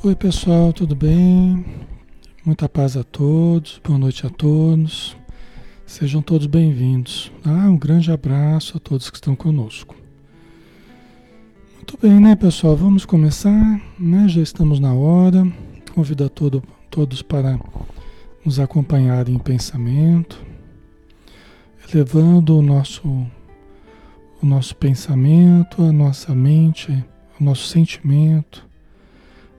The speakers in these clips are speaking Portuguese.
Oi, pessoal, tudo bem? Muita paz a todos, boa noite a todos. Sejam todos bem-vindos. Ah, um grande abraço a todos que estão conosco. Muito bem, né, pessoal? Vamos começar, né? Já estamos na hora. Convido a todo, todos para nos acompanharem em pensamento, elevando o nosso, o nosso pensamento, a nossa mente, o nosso sentimento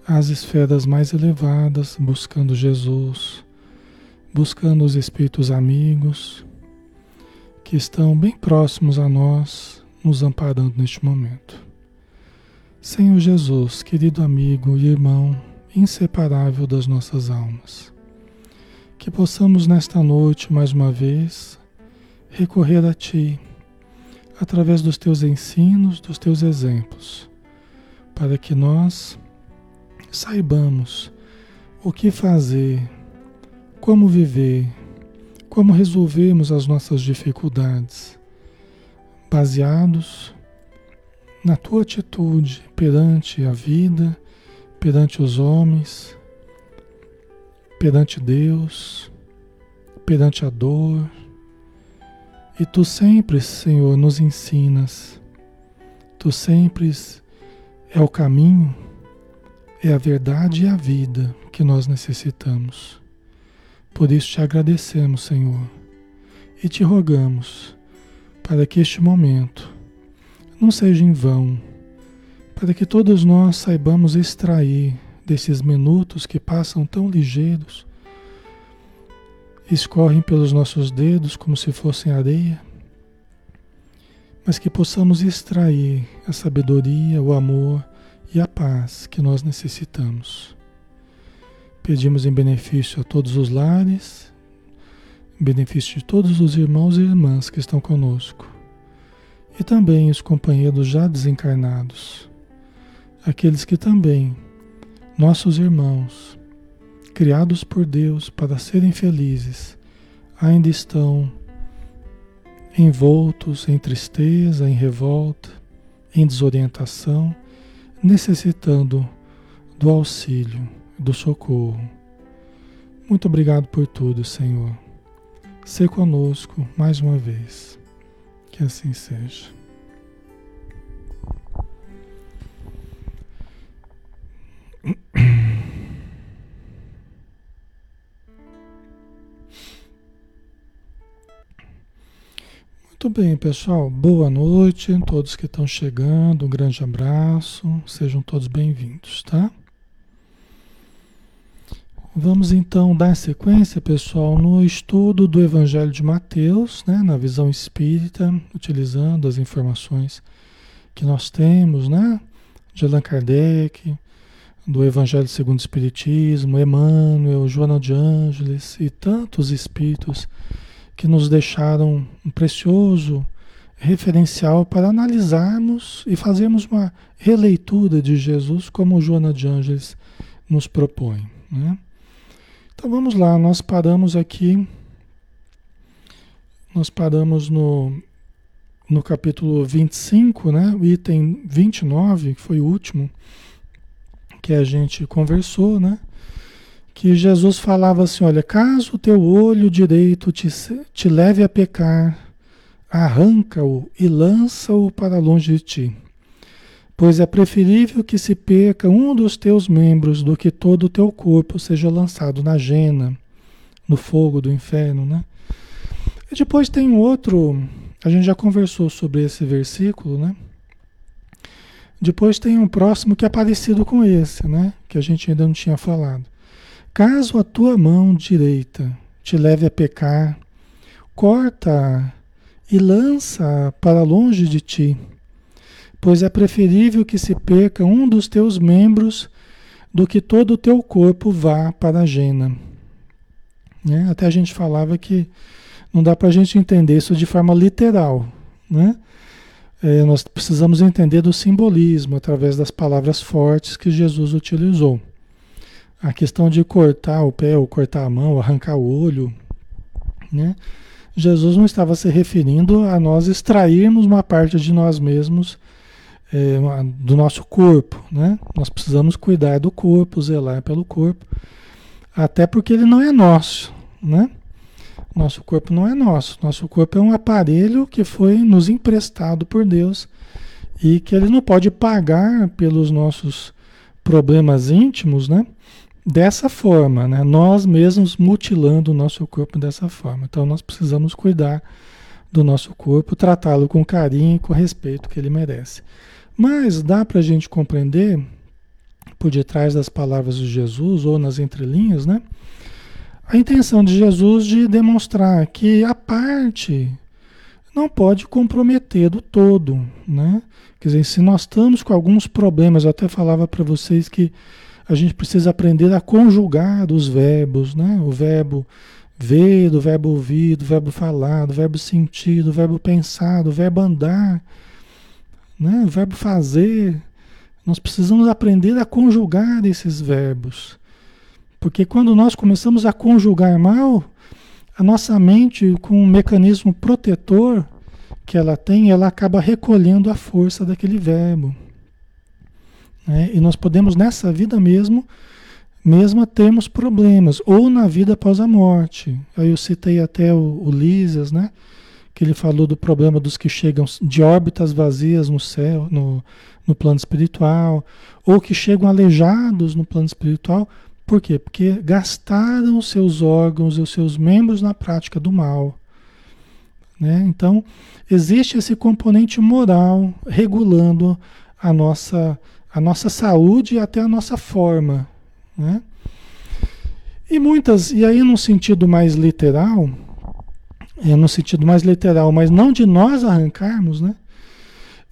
às esferas mais elevadas, buscando Jesus, buscando os espíritos amigos que estão bem próximos a nós, nos amparando neste momento. Senhor Jesus, querido amigo e irmão inseparável das nossas almas, que possamos nesta noite mais uma vez recorrer a Ti, através dos Teus ensinos, dos Teus exemplos, para que nós saibamos o que fazer, como viver, como resolvermos as nossas dificuldades, baseados na tua atitude perante a vida, perante os homens, perante Deus, perante a dor. E tu sempre, Senhor, nos ensinas. Tu sempre é o caminho é a verdade e a vida que nós necessitamos. Por isso te agradecemos, Senhor, e te rogamos para que este momento não seja em vão, para que todos nós saibamos extrair desses minutos que passam tão ligeiros, escorrem pelos nossos dedos como se fossem areia, mas que possamos extrair a sabedoria, o amor, e a paz que nós necessitamos. Pedimos em benefício a todos os lares, em benefício de todos os irmãos e irmãs que estão conosco, e também os companheiros já desencarnados, aqueles que também, nossos irmãos, criados por Deus para serem felizes, ainda estão envoltos em tristeza, em revolta, em desorientação necessitando do auxílio, do socorro. Muito obrigado por tudo, Senhor. Se conosco mais uma vez. Que assim seja. Muito bem, pessoal. Boa noite a todos que estão chegando. Um grande abraço. Sejam todos bem-vindos, tá? Vamos então dar sequência, pessoal, no estudo do Evangelho de Mateus, né, na visão espírita, utilizando as informações que nós temos, né, de Allan Kardec, do Evangelho segundo o Espiritismo, Emmanuel, Joana de Ângeles e tantos espíritos que nos deixaram um precioso referencial para analisarmos e fazermos uma releitura de Jesus como Joana de Ângeles nos propõe. Né? Então vamos lá, nós paramos aqui, nós paramos no, no capítulo 25, né? o item 29, que foi o último que a gente conversou, né? Que Jesus falava assim: olha, caso o teu olho direito te, te leve a pecar, arranca-o e lança-o para longe de ti. Pois é preferível que se perca um dos teus membros do que todo o teu corpo seja lançado na jena, no fogo do inferno, né? E depois tem outro, a gente já conversou sobre esse versículo, né? Depois tem um próximo que é parecido com esse, né? Que a gente ainda não tinha falado. Caso a tua mão direita te leve a pecar, corta e lança para longe de ti, pois é preferível que se perca um dos teus membros do que todo o teu corpo vá para a jena. Né? Até a gente falava que não dá para a gente entender isso de forma literal. Né? É, nós precisamos entender do simbolismo através das palavras fortes que Jesus utilizou. A questão de cortar o pé, ou cortar a mão, arrancar o olho, né? Jesus não estava se referindo a nós extrairmos uma parte de nós mesmos é, do nosso corpo, né? Nós precisamos cuidar do corpo, zelar pelo corpo, até porque ele não é nosso, né? Nosso corpo não é nosso. Nosso corpo é um aparelho que foi nos emprestado por Deus e que ele não pode pagar pelos nossos problemas íntimos, né? Dessa forma, né? Nós mesmos mutilando o nosso corpo dessa forma. Então nós precisamos cuidar do nosso corpo, tratá-lo com carinho e com respeito que ele merece. Mas dá para a gente compreender, por detrás das palavras de Jesus ou nas entrelinhas, né? A intenção de Jesus de demonstrar que a parte não pode comprometer do todo, né? Quer dizer, se nós estamos com alguns problemas, eu até falava para vocês que a gente precisa aprender a conjugar os verbos, né? O verbo ver, do verbo ouvir, do verbo falar, do verbo sentir, do verbo pensar, do verbo andar né? o verbo fazer. Nós precisamos aprender a conjugar esses verbos. Porque quando nós começamos a conjugar mal, a nossa mente, com um mecanismo protetor que ela tem, ela acaba recolhendo a força daquele verbo. Né? E nós podemos, nessa vida mesmo, mesmo termos problemas, ou na vida após a morte. Aí eu citei até o, o né? que ele falou do problema dos que chegam de órbitas vazias no céu, no, no plano espiritual, ou que chegam aleijados no plano espiritual. Por quê? Porque gastaram os seus órgãos e os seus membros na prática do mal. Né? Então, existe esse componente moral regulando a nossa, a nossa saúde e até a nossa forma. Né? E muitas, e aí num sentido mais literal, é, no sentido mais literal, mas não de nós arrancarmos, né?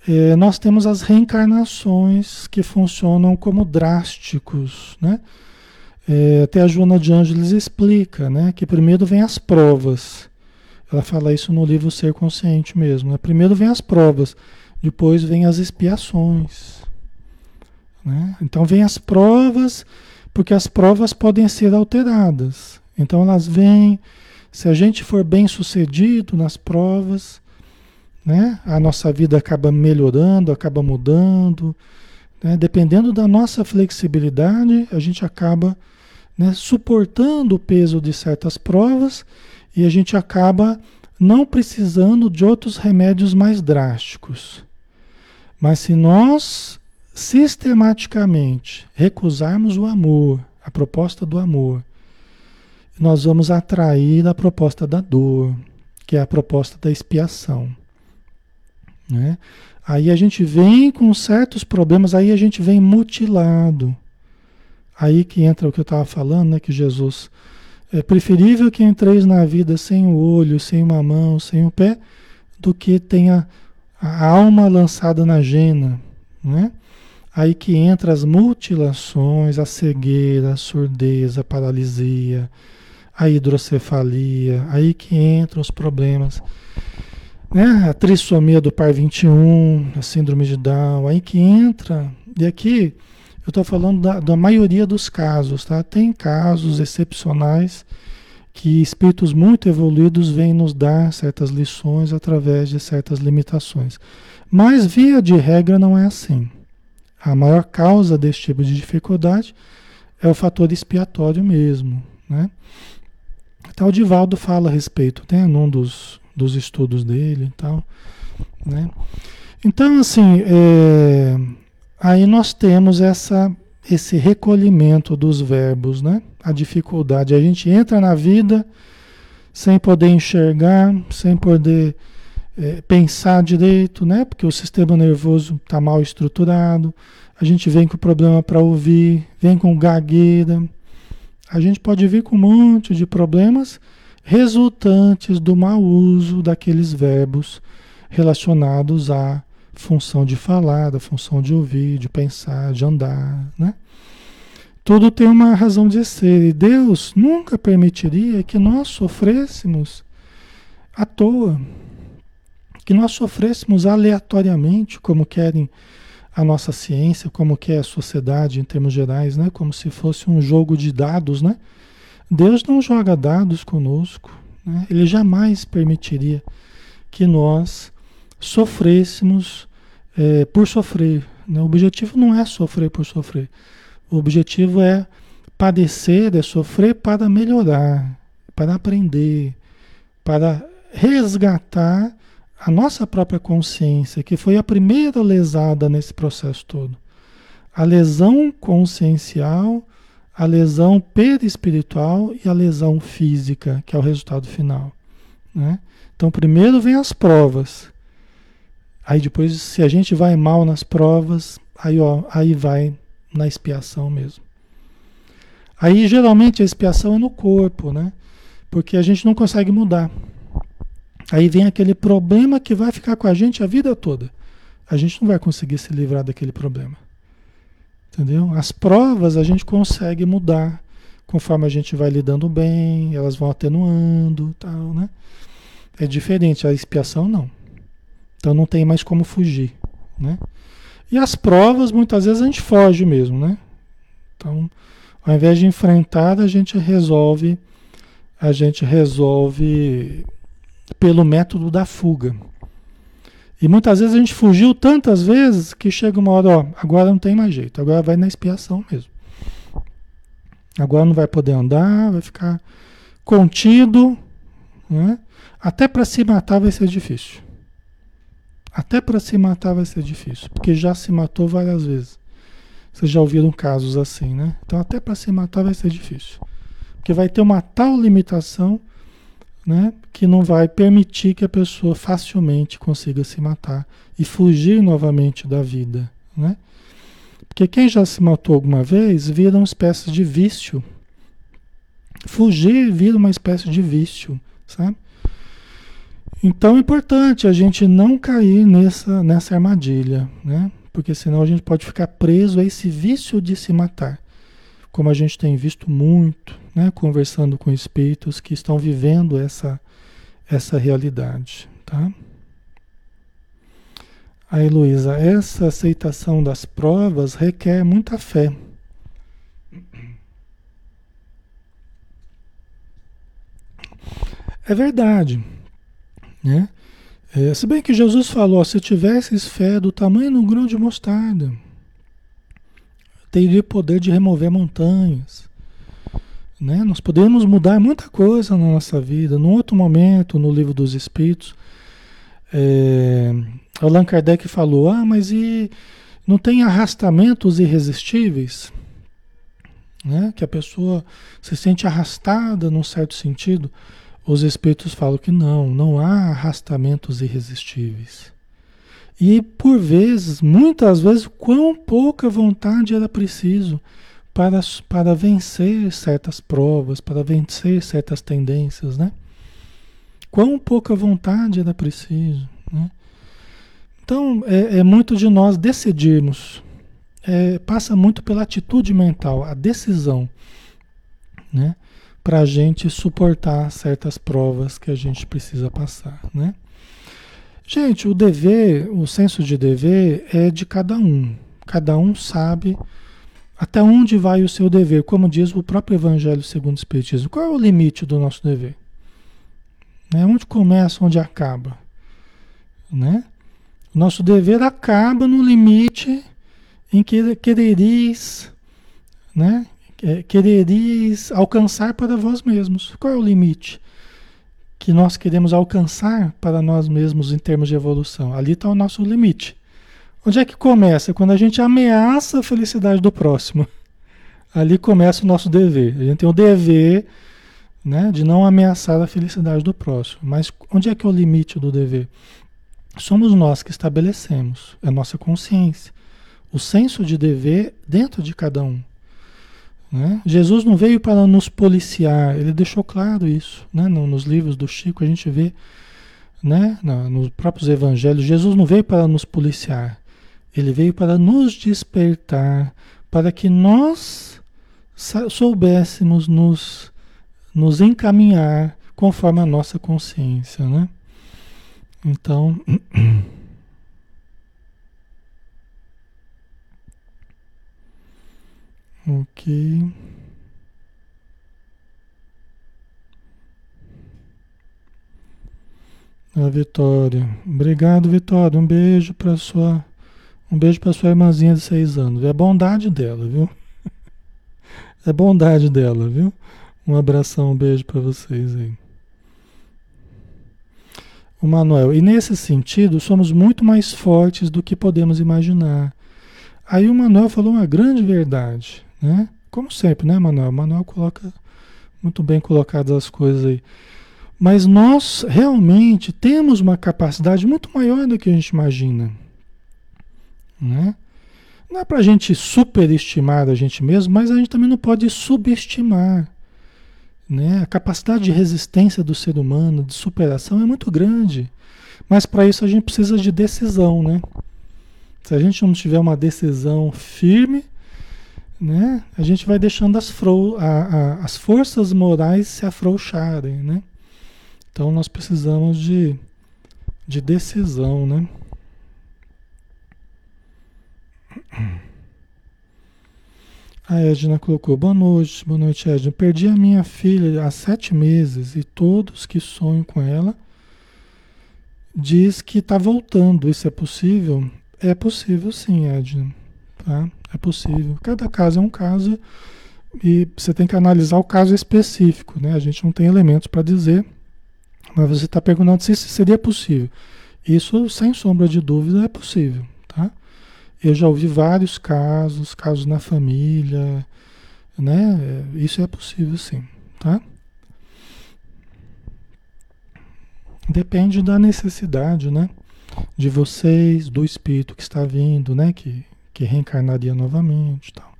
É, nós temos as reencarnações que funcionam como drásticos, né? É, até a Joana de Ângeles explica, né? Que primeiro vem as provas. Ela fala isso no livro Ser Consciente mesmo. Né? Primeiro vem as provas, depois vem as expiações. Né? Então vem as provas, porque as provas podem ser alteradas. Então elas vêm se a gente for bem sucedido nas provas, né, a nossa vida acaba melhorando, acaba mudando. Né, dependendo da nossa flexibilidade, a gente acaba né, suportando o peso de certas provas e a gente acaba não precisando de outros remédios mais drásticos. Mas se nós sistematicamente recusarmos o amor, a proposta do amor, nós vamos atrair a proposta da dor, que é a proposta da expiação. Né? Aí a gente vem com certos problemas, aí a gente vem mutilado. Aí que entra o que eu estava falando, né? que Jesus. É preferível que entreis na vida sem o olho, sem uma mão, sem o pé, do que tenha a alma lançada na jena. Né? Aí que entra as mutilações, a cegueira, a surdez, a paralisia, a hidrocefalia, aí que entram os problemas. Né? A trissomia do par 21, a síndrome de Down, aí que entra. E aqui eu estou falando da, da maioria dos casos, tá? Tem casos excepcionais que espíritos muito evoluídos vêm nos dar certas lições através de certas limitações. Mas, via de regra, não é assim. A maior causa desse tipo de dificuldade é o fator expiatório mesmo, né? Até o Divaldo fala a respeito, né, num dos, dos estudos dele e tal, né? Então, assim, é, aí nós temos essa, esse recolhimento dos verbos, né? A dificuldade. A gente entra na vida sem poder enxergar, sem poder é, pensar direito, né? Porque o sistema nervoso está mal estruturado. A gente vem com problema para ouvir, vem com gagueira, a gente pode vir com um monte de problemas resultantes do mau uso daqueles verbos relacionados à função de falar, da função de ouvir, de pensar, de andar, né? Tudo tem uma razão de ser e Deus nunca permitiria que nós sofrêssemos à toa, que nós sofrêssemos aleatoriamente, como querem a nossa ciência, como que é a sociedade em termos gerais, né? Como se fosse um jogo de dados, né? Deus não joga dados conosco, né? Ele jamais permitiria que nós sofrêssemos é, por sofrer. Né? O objetivo não é sofrer por sofrer. O objetivo é padecer, é sofrer para melhorar, para aprender, para resgatar a nossa própria consciência, que foi a primeira lesada nesse processo todo. A lesão consciencial, a lesão perispiritual e a lesão física, que é o resultado final. Né? Então, primeiro vem as provas. Aí depois, se a gente vai mal nas provas, aí, ó, aí vai na expiação mesmo. Aí geralmente a expiação é no corpo, né? Porque a gente não consegue mudar. Aí vem aquele problema que vai ficar com a gente a vida toda. A gente não vai conseguir se livrar daquele problema. Entendeu? As provas a gente consegue mudar conforme a gente vai lidando bem, elas vão atenuando, tal, né? É diferente, a expiação não. Então não tem mais como fugir, né? E as provas muitas vezes a gente foge mesmo, né? Então, ao invés de enfrentar, a gente resolve a gente resolve pelo método da fuga. E muitas vezes a gente fugiu tantas vezes que chega uma hora, ó, agora não tem mais jeito, agora vai na expiação mesmo. Agora não vai poder andar, vai ficar contido, né? Até para se matar vai ser difícil. Até para se matar vai ser difícil, porque já se matou várias vezes. Vocês já ouviram casos assim, né? Então até para se matar vai ser difícil. Porque vai ter uma tal limitação né, que não vai permitir que a pessoa facilmente consiga se matar e fugir novamente da vida, né? Porque quem já se matou alguma vez vira uma espécie de vício. Fugir vira uma espécie de vício, sabe? Então é importante a gente não cair nessa, nessa armadilha, né? Porque senão a gente pode ficar preso a esse vício de se matar como a gente tem visto muito, né, conversando com espíritos que estão vivendo essa, essa realidade, tá? Aí, Luísa, essa aceitação das provas requer muita fé. É verdade, né? É, se bem que Jesus falou, se tivesses fé do tamanho do grão de mostarda, teria poder de remover montanhas. Né? Nós podemos mudar muita coisa na nossa vida. Num outro momento, no livro dos Espíritos, é, Allan Kardec falou: Ah, mas e não tem arrastamentos irresistíveis? Né? Que a pessoa se sente arrastada num certo sentido. Os Espíritos falam que não, não há arrastamentos irresistíveis. E por vezes, muitas vezes, quão pouca vontade era preciso para, para vencer certas provas, para vencer certas tendências, né? Quão pouca vontade era preciso, né? Então, é, é muito de nós decidirmos. É, passa muito pela atitude mental, a decisão, né? Para a gente suportar certas provas que a gente precisa passar, né? Gente, o dever, o senso de dever é de cada um. Cada um sabe até onde vai o seu dever, como diz o próprio Evangelho segundo o Espiritismo. Qual é o limite do nosso dever? Né? Onde começa, onde acaba? Né? O nosso dever acaba no limite em que quereris, né? quereris alcançar para vós mesmos. Qual é o limite? que nós queremos alcançar para nós mesmos em termos de evolução. Ali está o nosso limite. Onde é que começa? Quando a gente ameaça a felicidade do próximo. Ali começa o nosso dever. A gente tem o dever né, de não ameaçar a felicidade do próximo. Mas onde é que é o limite do dever? Somos nós que estabelecemos, é a nossa consciência. O senso de dever dentro de cada um. Né? Jesus não veio para nos policiar, ele deixou claro isso. Né? Nos livros do Chico a gente vê, né? nos próprios evangelhos, Jesus não veio para nos policiar, ele veio para nos despertar, para que nós soubéssemos nos, nos encaminhar conforme a nossa consciência. Né? Então. Ok. A Vitória. Obrigado, Vitória. Um beijo para sua Um beijo para sua irmãzinha de seis anos. É bondade dela, viu? É bondade dela, viu? Um abração, um beijo para vocês aí. O Manuel, e nesse sentido, somos muito mais fortes do que podemos imaginar. Aí o Manuel falou uma grande verdade, né? Como sempre, né, Manuel? O Manuel coloca muito bem colocadas as coisas aí. Mas nós realmente temos uma capacidade muito maior do que a gente imagina. Né? Não é para a gente superestimar a gente mesmo, mas a gente também não pode subestimar. Né? A capacidade de resistência do ser humano, de superação, é muito grande. Mas para isso a gente precisa de decisão. Né? Se a gente não tiver uma decisão firme, né, a gente vai deixando as, a, a, as forças morais se afrouxarem. Né? Então nós precisamos de, de decisão, né? A Edna colocou, boa noite, boa noite Edna. Perdi a minha filha há sete meses e todos que sonham com ela diz que está voltando. Isso é possível? É possível sim, Edna. Tá? É possível. Cada caso é um caso e você tem que analisar o caso específico, né? A gente não tem elementos para dizer mas você está perguntando se seria possível. Isso, sem sombra de dúvida, é possível. Eu já ouvi vários casos, casos na família, né? Isso é possível sim, tá? Depende da necessidade, né? De vocês, do espírito que está vindo, né? Que, que reencarnaria novamente, tal.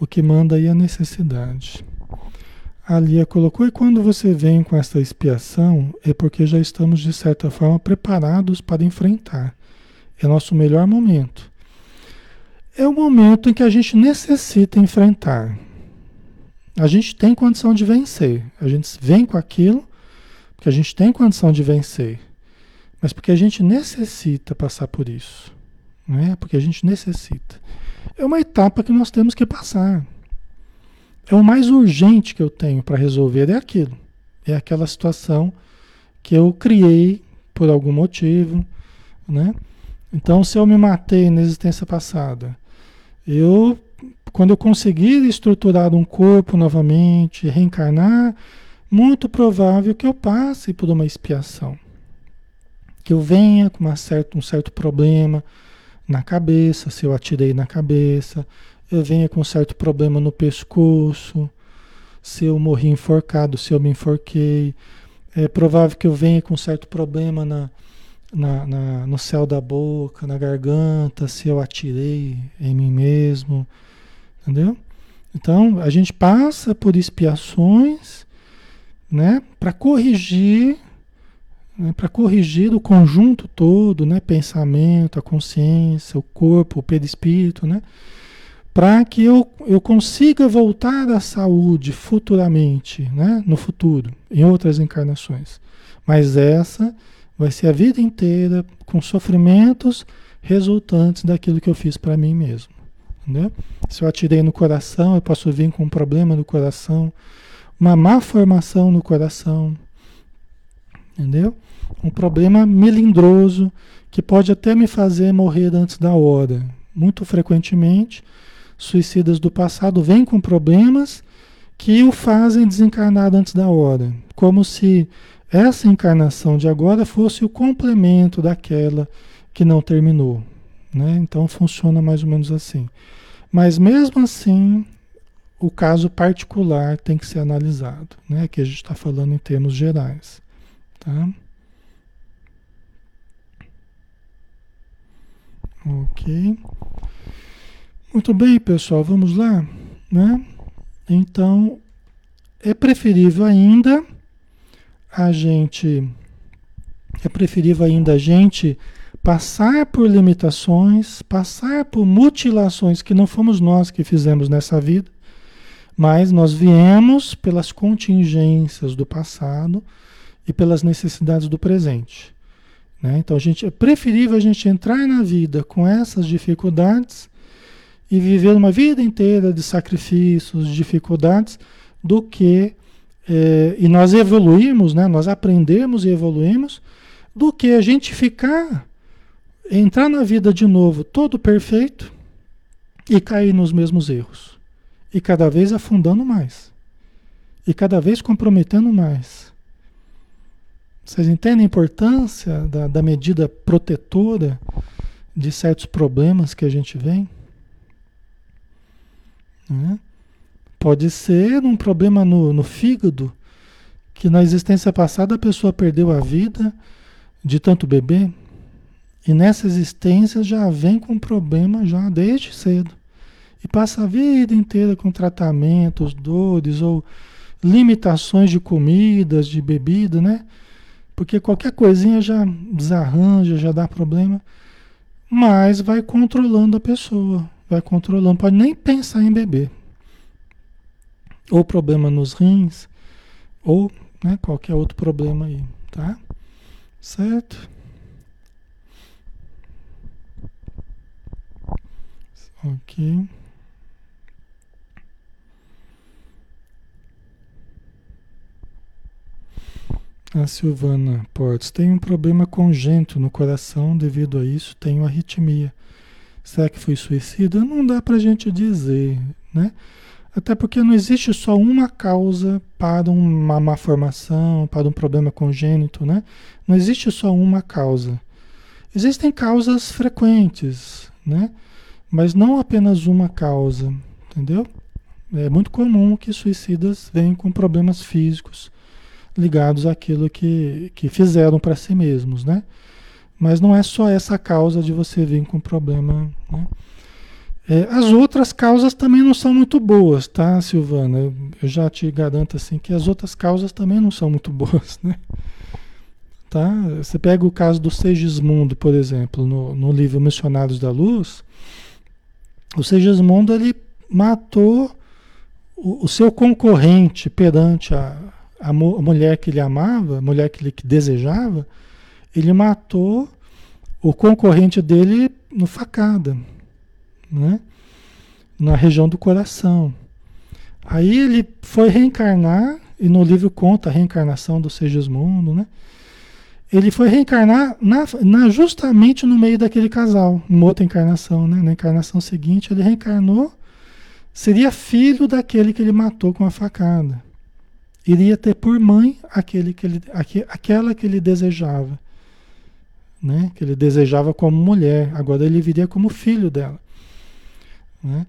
O que manda aí é a necessidade. A Lia colocou, e quando você vem com essa expiação, é porque já estamos, de certa forma, preparados para enfrentar. É nosso melhor momento. É o momento em que a gente necessita enfrentar. A gente tem condição de vencer. A gente vem com aquilo porque a gente tem condição de vencer. Mas porque a gente necessita passar por isso. Não é? Porque a gente necessita. É uma etapa que nós temos que passar. É o mais urgente que eu tenho para resolver é aquilo. É aquela situação que eu criei por algum motivo, né? Então, se eu me matei na existência passada, eu, quando eu conseguir estruturar um corpo novamente, reencarnar, muito provável que eu passe por uma expiação. Que eu venha com uma certa, um certo problema na cabeça, se eu atirei na cabeça, eu venha com um certo problema no pescoço, se eu morri enforcado, se eu me enforquei. É provável que eu venha com um certo problema na, na, na, no céu da boca, na garganta, se eu atirei em mim mesmo. Entendeu? Então, a gente passa por expiações né, para corrigir, né, para corrigir o conjunto todo, né, pensamento, a consciência, o corpo, o perispírito, né? para que eu, eu consiga voltar à saúde futuramente, né? no futuro, em outras encarnações. Mas essa vai ser a vida inteira com sofrimentos resultantes daquilo que eu fiz para mim mesmo. Entendeu? Se eu atirei no coração, eu posso vir com um problema no coração, uma má formação no coração, entendeu? Um problema melindroso que pode até me fazer morrer antes da hora. Muito frequentemente, suicidas do passado vêm com problemas que o fazem desencarnar antes da hora, como se essa encarnação de agora fosse o complemento daquela que não terminou. Né? Então funciona mais ou menos assim. Mas mesmo assim, o caso particular tem que ser analisado, né? que a gente está falando em termos gerais. Tá? Ok. Muito bem, pessoal, vamos lá, né? Então, é preferível ainda a gente é preferível ainda a gente passar por limitações, passar por mutilações que não fomos nós que fizemos nessa vida, mas nós viemos pelas contingências do passado e pelas necessidades do presente. Né? Então a gente, é preferível a gente entrar na vida com essas dificuldades e viver uma vida inteira de sacrifícios, de dificuldades, do que é, e nós evoluímos, né? Nós aprendemos e evoluímos, do que a gente ficar entrar na vida de novo todo perfeito e cair nos mesmos erros. E cada vez afundando mais. E cada vez comprometendo mais. Vocês entendem a importância da, da medida protetora de certos problemas que a gente vem? Né? Pode ser um problema no, no fígado, que na existência passada a pessoa perdeu a vida de tanto beber, e nessa existência já vem com problema já desde cedo. E passa a vida inteira com tratamentos, dores ou limitações de comidas, de bebida, né? Porque qualquer coisinha já desarranja, já dá problema. Mas vai controlando a pessoa, vai controlando, pode nem pensar em beber. Ou problema nos rins, ou né, qualquer outro problema aí, tá? Certo? Ok. A Silvana Portes tem um problema congênito no coração, devido a isso tenho arritmia. Será que foi suicida? Não dá para a gente dizer, né? Até porque não existe só uma causa para uma má formação, para um problema congênito, né? Não existe só uma causa. Existem causas frequentes, né? Mas não apenas uma causa, entendeu? É muito comum que suicidas venham com problemas físicos ligados àquilo que, que fizeram para si mesmos, né? Mas não é só essa causa de você vir com problema, né? É, as outras causas também não são muito boas, tá, Silvana? Eu já te garanto assim que as outras causas também não são muito boas, né? Tá? Você pega o caso do Segismundo, por exemplo, no, no livro Missionários da Luz, o Segismundo ele matou o, o seu concorrente perante a, a, a, mulher que ele amava, a mulher que ele que desejava, ele matou o concorrente dele no facada, né? na região do coração. Aí ele foi reencarnar, e no livro conta a reencarnação do Segismundo, né? ele foi reencarnar na, na, justamente no meio daquele casal, numa outra encarnação, né? Na encarnação seguinte, ele reencarnou, seria filho daquele que ele matou com a facada. Iria ter por mãe aquele que ele, aqu, aquela que ele desejava, né? Que ele desejava como mulher. Agora ele viria como filho dela, né?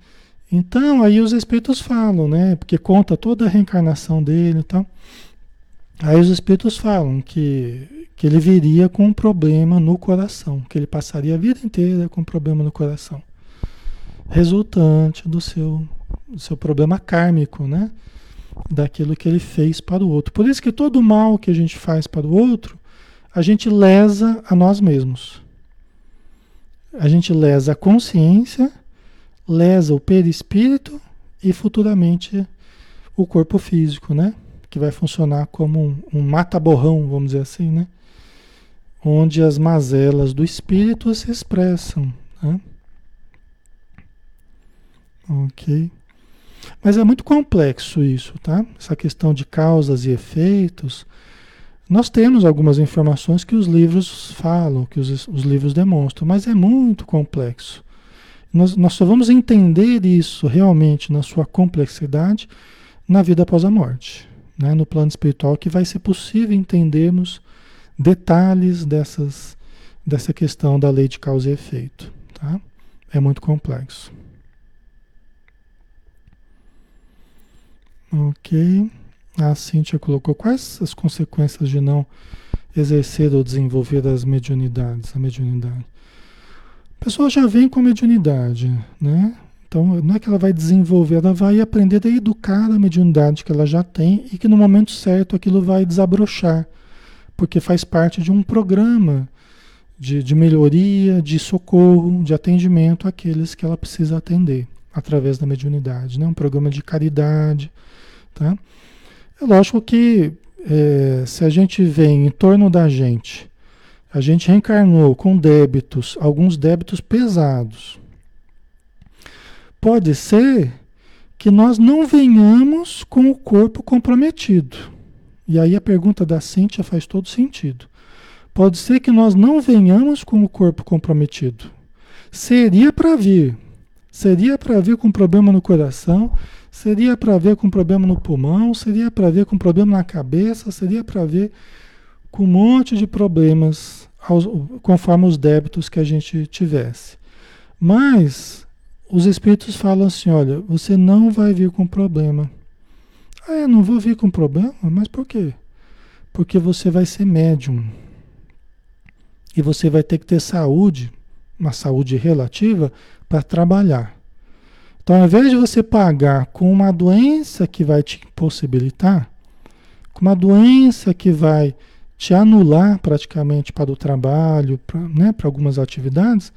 Então aí os espíritos falam, né? Porque conta toda a reencarnação dele e tal. Aí os espíritos falam que que ele viria com um problema no coração, que ele passaria a vida inteira com um problema no coração, resultante do seu, do seu problema kármico, né? Daquilo que ele fez para o outro. Por isso que todo mal que a gente faz para o outro, a gente lesa a nós mesmos. A gente lesa a consciência, lesa o perispírito e futuramente o corpo físico, né? Que vai funcionar como um, um mata-borrão, vamos dizer assim, né? onde as mazelas do espírito se expressam. Né? Ok. Mas é muito complexo isso, tá? Essa questão de causas e efeitos. Nós temos algumas informações que os livros falam, que os, os livros demonstram, mas é muito complexo. Nós, nós só vamos entender isso realmente na sua complexidade na vida após a morte, né? no plano espiritual, que vai ser possível entendermos detalhes dessas, dessa questão da lei de causa e efeito. Tá? É muito complexo. Ok. A Cíntia colocou quais as consequências de não exercer ou desenvolver as mediunidades, a mediunidade. Pessoa já vem com mediunidade, né? Então, não é que ela vai desenvolver, ela vai aprender a educar a mediunidade que ela já tem e que no momento certo aquilo vai desabrochar porque faz parte de um programa de, de melhoria, de socorro, de atendimento àqueles que ela precisa atender através da mediunidade, né? um programa de caridade. Tá? É lógico que é, se a gente vem em torno da gente, a gente reencarnou com débitos, alguns débitos pesados. Pode ser que nós não venhamos com o corpo comprometido. E aí a pergunta da Cíntia faz todo sentido. Pode ser que nós não venhamos com o corpo comprometido. Seria para vir. Seria para vir com problema no coração, seria para ver com problema no pulmão, seria para ver com problema na cabeça, seria para ver com um monte de problemas aos, conforme os débitos que a gente tivesse. Mas os espíritos falam assim: olha, você não vai vir com problema. Ah, eu não vou vir com problema? Mas por quê? Porque você vai ser médium. E você vai ter que ter saúde, uma saúde relativa, para trabalhar. Então, ao invés de você pagar com uma doença que vai te impossibilitar, com uma doença que vai te anular praticamente para o trabalho, para né, algumas atividades,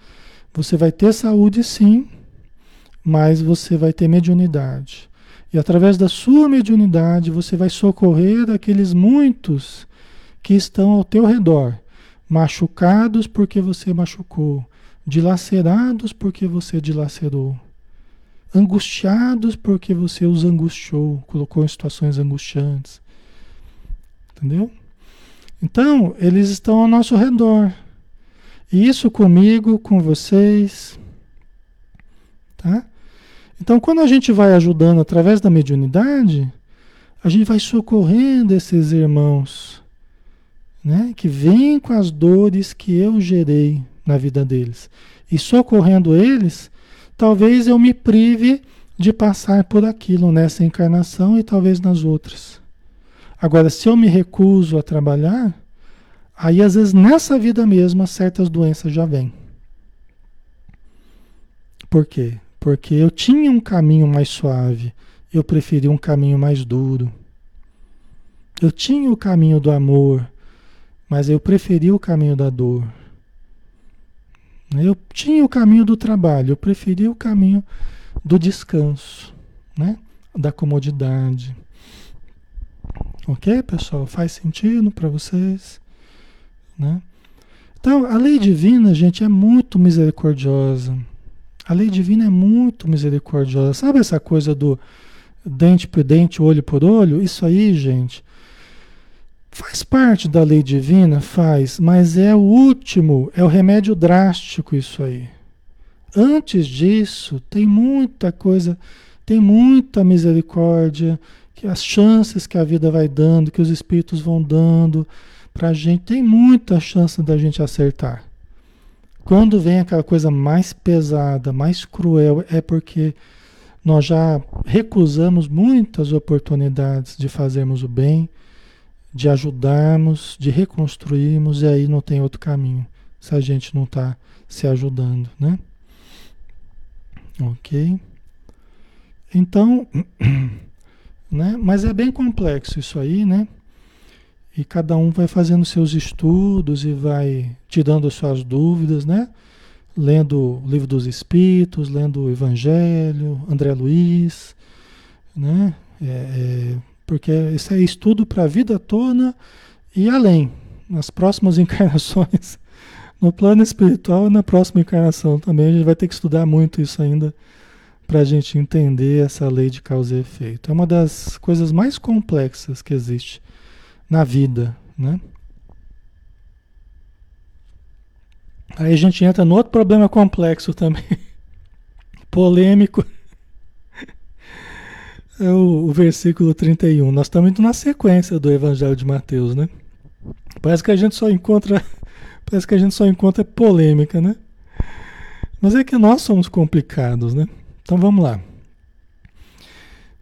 você vai ter saúde sim, mas você vai ter mediunidade. E através da sua mediunidade, você vai socorrer aqueles muitos que estão ao teu redor, machucados porque você machucou, dilacerados porque você dilacerou, angustiados porque você os angustiou, colocou em situações angustiantes. Entendeu? Então, eles estão ao nosso redor. E isso comigo, com vocês, tá? Então, quando a gente vai ajudando através da mediunidade, a gente vai socorrendo esses irmãos, né, que vêm com as dores que eu gerei na vida deles. E socorrendo eles, talvez eu me prive de passar por aquilo nessa encarnação e talvez nas outras. Agora, se eu me recuso a trabalhar, aí às vezes nessa vida mesma certas doenças já vêm. Por quê? Porque eu tinha um caminho mais suave, eu preferi um caminho mais duro. Eu tinha o caminho do amor, mas eu preferi o caminho da dor. Eu tinha o caminho do trabalho, eu preferi o caminho do descanso, né? da comodidade. Ok, pessoal? Faz sentido para vocês? Né? Então, a lei divina, gente, é muito misericordiosa. A lei divina é muito misericordiosa. Sabe essa coisa do dente por dente, olho por olho? Isso aí, gente, faz parte da lei divina? Faz, mas é o último, é o remédio drástico isso aí. Antes disso, tem muita coisa, tem muita misericórdia, que as chances que a vida vai dando, que os espíritos vão dando para a gente, tem muita chance da gente acertar. Quando vem aquela coisa mais pesada, mais cruel, é porque nós já recusamos muitas oportunidades de fazermos o bem, de ajudarmos, de reconstruirmos, e aí não tem outro caminho, se a gente não está se ajudando, né? Ok? Então, né? Mas é bem complexo isso aí, né? E cada um vai fazendo seus estudos e vai tirando as suas dúvidas, né? Lendo o livro dos Espíritos, lendo o Evangelho, André Luiz, né? É, é, porque isso é estudo para a vida toda e além, nas próximas encarnações, no plano espiritual e na próxima encarnação também. A gente vai ter que estudar muito isso ainda para a gente entender essa lei de causa e efeito. É uma das coisas mais complexas que existe na vida, né? Aí a gente entra no outro problema complexo também, polêmico. É o, o, versículo 31. Nós estamos indo na sequência do Evangelho de Mateus, né? Parece que a gente só encontra, parece que a gente só encontra polêmica, né? Mas é que nós somos complicados, né? Então vamos lá.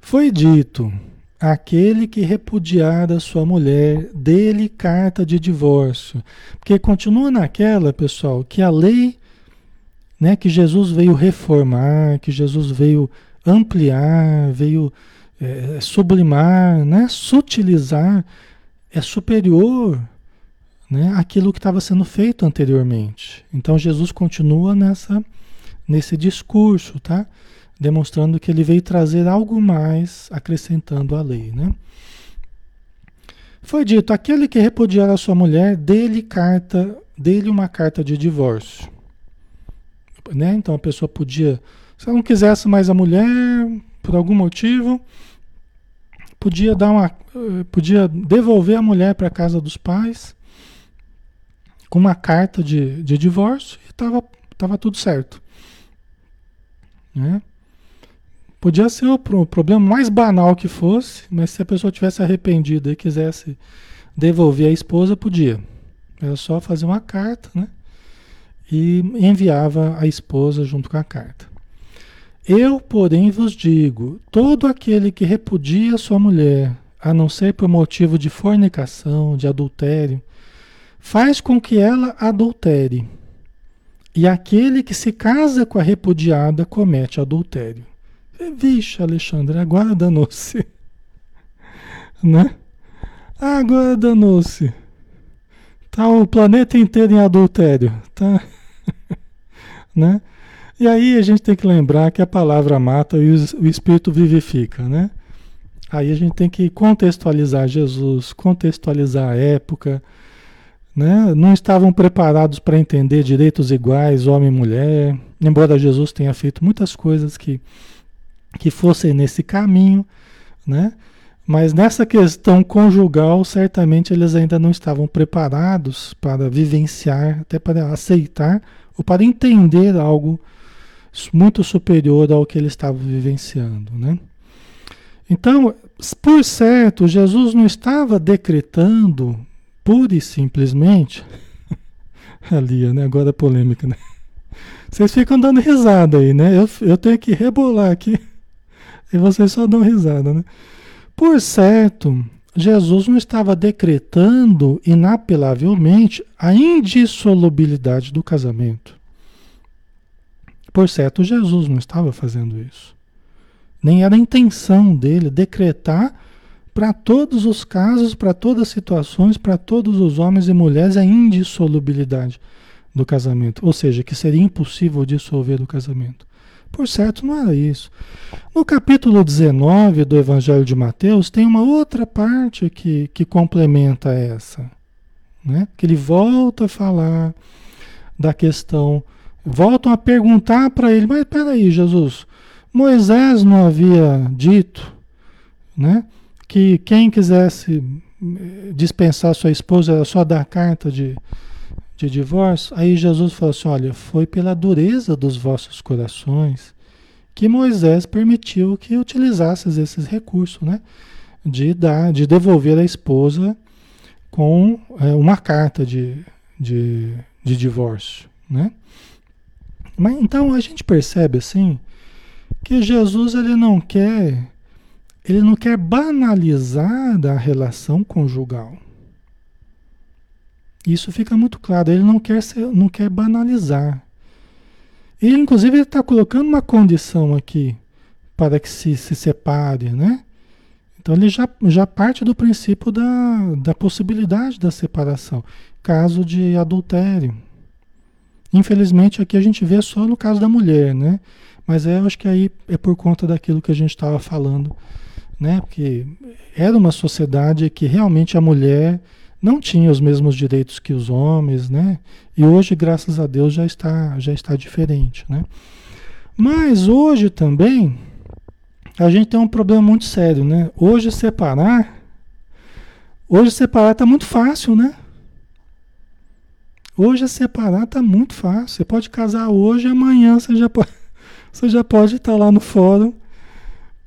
Foi dito aquele que repudiar a sua mulher, dele carta de divórcio. Porque continua naquela, pessoal, que a lei, né, que Jesus veio reformar, que Jesus veio ampliar, veio é, sublimar, né, sutilizar, é superior né, àquilo que estava sendo feito anteriormente. Então Jesus continua nessa nesse discurso, tá? demonstrando que ele veio trazer algo mais, acrescentando a lei, né? Foi dito: aquele que repudiar a sua mulher, dele carta, dele uma carta de divórcio. Né? Então a pessoa podia, se ela não quisesse mais a mulher, por algum motivo, podia dar uma, podia devolver a mulher para a casa dos pais, com uma carta de, de divórcio e estava tava tudo certo. Né? Podia ser o, problema mais banal que fosse, mas se a pessoa tivesse arrependida e quisesse devolver a esposa, podia. Era só fazer uma carta, né? E enviava a esposa junto com a carta. Eu, porém, vos digo: todo aquele que repudia sua mulher, a não ser por motivo de fornicação, de adultério, faz com que ela adultere. E aquele que se casa com a repudiada comete adultério. Vixe, Alexandre, agora danou-se. Né? Agora danou-se. Tá o planeta inteiro em adultério. Tá? né? E aí a gente tem que lembrar que a palavra mata e o espírito vivifica, né? Aí a gente tem que contextualizar Jesus, contextualizar a época, né? Não estavam preparados para entender direitos iguais, homem e mulher, embora Jesus tenha feito muitas coisas que, que fossem nesse caminho, né? Mas nessa questão conjugal, certamente eles ainda não estavam preparados para vivenciar, até para aceitar ou para entender algo muito superior ao que eles estavam vivenciando, né? Então, por certo, Jesus não estava decretando pura e simplesmente. Ali, né? Agora é polêmica, né? Vocês ficam dando risada aí, né? Eu, eu tenho que rebolar aqui. E vocês só dão risada, né? Por certo, Jesus não estava decretando inapelavelmente a indissolubilidade do casamento. Por certo, Jesus não estava fazendo isso. Nem era a intenção dele decretar para todos os casos, para todas as situações, para todos os homens e mulheres a indissolubilidade do casamento. Ou seja, que seria impossível dissolver o casamento. Por certo, não era isso. No capítulo 19 do Evangelho de Mateus, tem uma outra parte que, que complementa essa. Né? Que ele volta a falar da questão, voltam a perguntar para ele, mas peraí, Jesus, Moisés não havia dito, né? Que quem quisesse eh, dispensar sua esposa era só dar carta de, de divórcio. Aí Jesus falou assim: olha, foi pela dureza dos vossos corações que Moisés permitiu que utilizasses esses recursos, né? De dar, de devolver a esposa com é, uma carta de, de, de divórcio, né? Mas então a gente percebe assim que Jesus ele não quer ele não quer banalizar a relação conjugal. Isso fica muito claro. Ele não quer, ser, não quer banalizar. Ele, inclusive, está colocando uma condição aqui para que se, se separe, né? Então ele já, já parte do princípio da, da possibilidade da separação, caso de adultério. Infelizmente aqui a gente vê só no caso da mulher, né? Mas é, eu acho que aí é por conta daquilo que a gente estava falando, né? Porque era uma sociedade que realmente a mulher não tinha os mesmos direitos que os homens, né? E hoje, graças a Deus, já está, já está diferente, né? Mas hoje também a gente tem um problema muito sério, né? Hoje separar, hoje separar está muito fácil, né? Hoje separar está muito fácil. Você pode casar hoje, amanhã você já pode, você já pode estar lá no fórum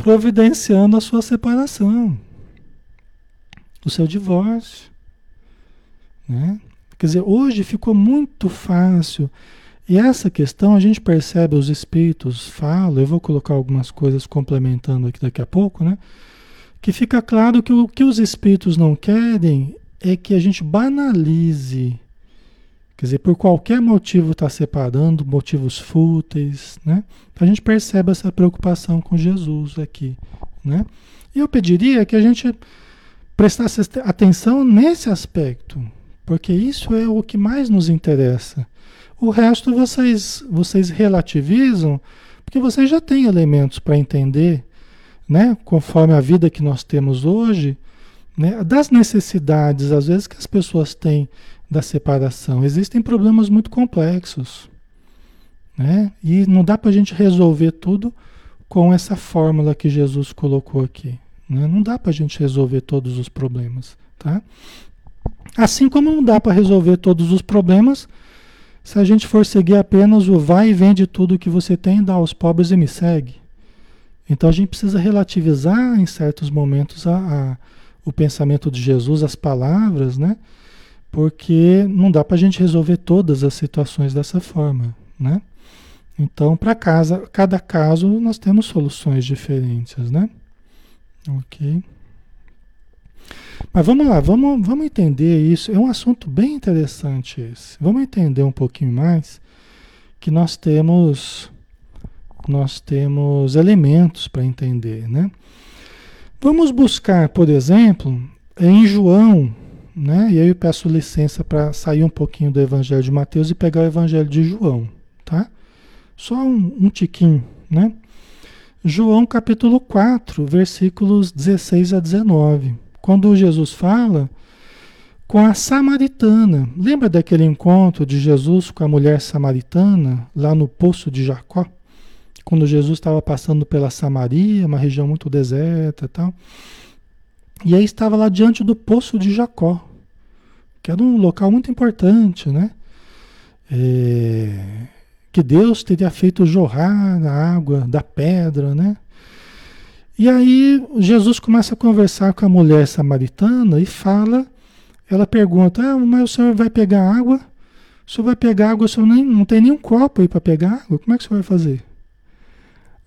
providenciando a sua separação, o seu divórcio. Né? Quer dizer, hoje ficou muito fácil. E essa questão a gente percebe, os espíritos falam, eu vou colocar algumas coisas complementando aqui daqui a pouco, né? Que fica claro que o que os espíritos não querem é que a gente banalize. Quer dizer, por qualquer motivo está separando, motivos fúteis, né? A gente percebe essa preocupação com Jesus aqui, né? E eu pediria que a gente prestasse atenção nesse aspecto, porque isso é o que mais nos interessa. O resto vocês, vocês relativizam, porque vocês já têm elementos para entender, né, conforme a vida que nós temos hoje, né, das necessidades, às vezes, que as pessoas têm da separação. Existem problemas muito complexos. Né? E não dá para a gente resolver tudo com essa fórmula que Jesus colocou aqui. Né? Não dá para a gente resolver todos os problemas. Tá? Assim como não dá para resolver todos os problemas se a gente for seguir apenas o vai e vende tudo que você tem, dá aos pobres e me segue. Então a gente precisa relativizar em certos momentos a, a o pensamento de Jesus, as palavras, né? Porque não dá para a gente resolver todas as situações dessa forma, né? Então, para casa, cada caso nós temos soluções diferentes, né? Ok. Mas vamos lá, vamos, vamos entender isso. É um assunto bem interessante esse. Vamos entender um pouquinho mais que nós temos nós temos elementos para entender, né? Vamos buscar, por exemplo, em João, né? E aí eu peço licença para sair um pouquinho do Evangelho de Mateus e pegar o Evangelho de João, tá? Só um, um tiquinho, né? João capítulo 4, versículos 16 a 19. Quando Jesus fala com a samaritana. Lembra daquele encontro de Jesus com a mulher samaritana lá no poço de Jacó? quando Jesus estava passando pela Samaria, uma região muito deserta e tal. E aí estava lá diante do poço de Jacó, que era um local muito importante, né? É, que Deus teria feito jorrar a água da pedra, né? E aí Jesus começa a conversar com a mulher samaritana e fala, ela pergunta, ah, mas o senhor vai pegar água? O senhor vai pegar água, o senhor nem, não tem nenhum copo aí para pegar água? Como é que o senhor vai fazer?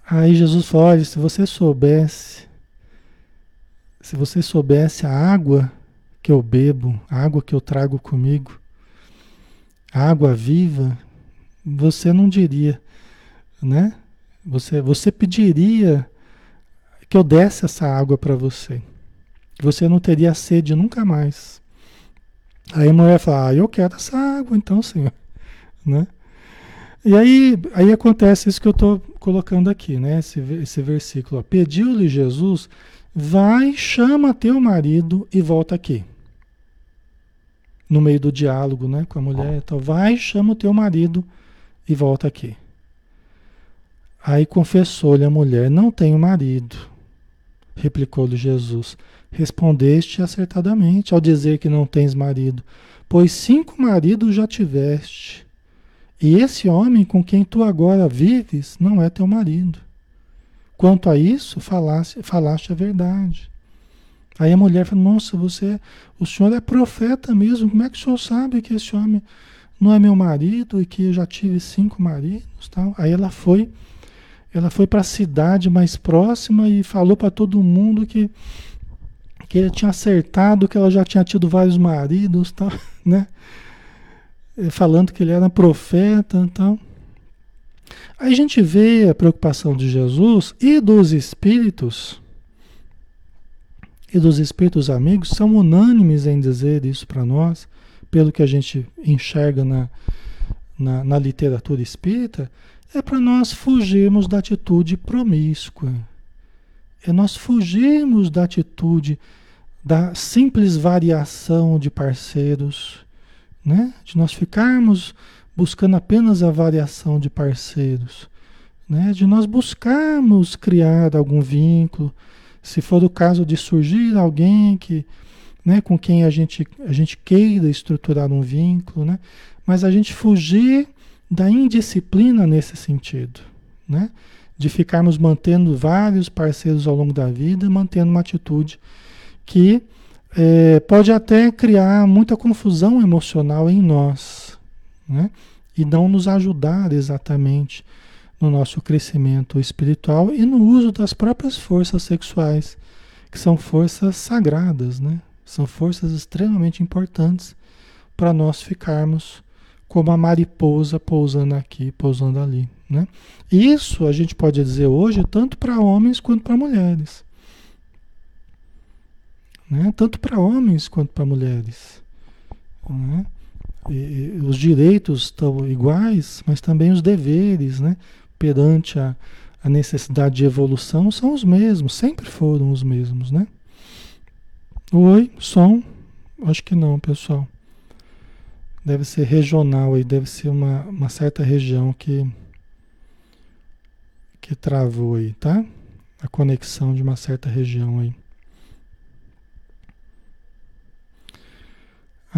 Aí Jesus falou: olha, se você soubesse, se você soubesse a água que eu bebo, água que eu trago comigo, água viva, você não diria, né? Você, você pediria que eu desse essa água para você. Você não teria sede nunca mais. Aí a mulher fala: ah, eu quero essa água, então, Senhor, né? E aí, aí acontece isso que eu estou colocando aqui, né? Esse, esse versículo. Pediu-lhe Jesus, vai, chama teu marido e volta aqui. No meio do diálogo, né? Com a mulher. Então, vai, chama o teu marido e volta aqui. Aí confessou-lhe a mulher, não tenho marido. Replicou-lhe Jesus. Respondeste acertadamente ao dizer que não tens marido, pois cinco maridos já tiveste e esse homem com quem tu agora vives não é teu marido. Quanto a isso, falaste, falaste a verdade. Aí a mulher fala, nossa, você, o senhor é profeta mesmo, como é que o senhor sabe que esse homem não é meu marido e que eu já tive cinco maridos? Tal? Aí ela foi, ela foi para a cidade mais próxima e falou para todo mundo que, que ele tinha acertado, que ela já tinha tido vários maridos, tal, né? Eh, falando que ele era profeta então. Aí a gente vê a preocupação de Jesus e dos espíritos, e dos espíritos amigos, são unânimes em dizer isso para nós, pelo que a gente enxerga na, na, na literatura espírita, é para nós fugirmos da atitude promíscua. É nós fugirmos da atitude da simples variação de parceiros né? De nós ficarmos buscando apenas a variação de parceiros, né? De nós buscarmos criar algum vínculo, se for o caso de surgir alguém que, né, com quem a gente a gente queira estruturar um vínculo, né? Mas a gente fugir da indisciplina nesse sentido, né? De ficarmos mantendo vários parceiros ao longo da vida, mantendo uma atitude que é, pode até criar muita confusão emocional em nós, né? E não nos ajudar exatamente no nosso crescimento espiritual e no uso das próprias forças sexuais, que são forças sagradas, né? São forças extremamente importantes para nós ficarmos como a mariposa pousando aqui, pousando ali, né? Isso a gente pode dizer hoje tanto para homens quanto para mulheres né? tanto para homens quanto para mulheres. Né? E, e os direitos estão iguais, mas também os deveres né? Perante a, a necessidade de evolução são os mesmos, sempre foram os mesmos. Né? Oi, som? Acho que não, pessoal. Deve ser regional aí, deve ser uma, uma certa região que, que travou aí, tá? A conexão de uma certa região aí.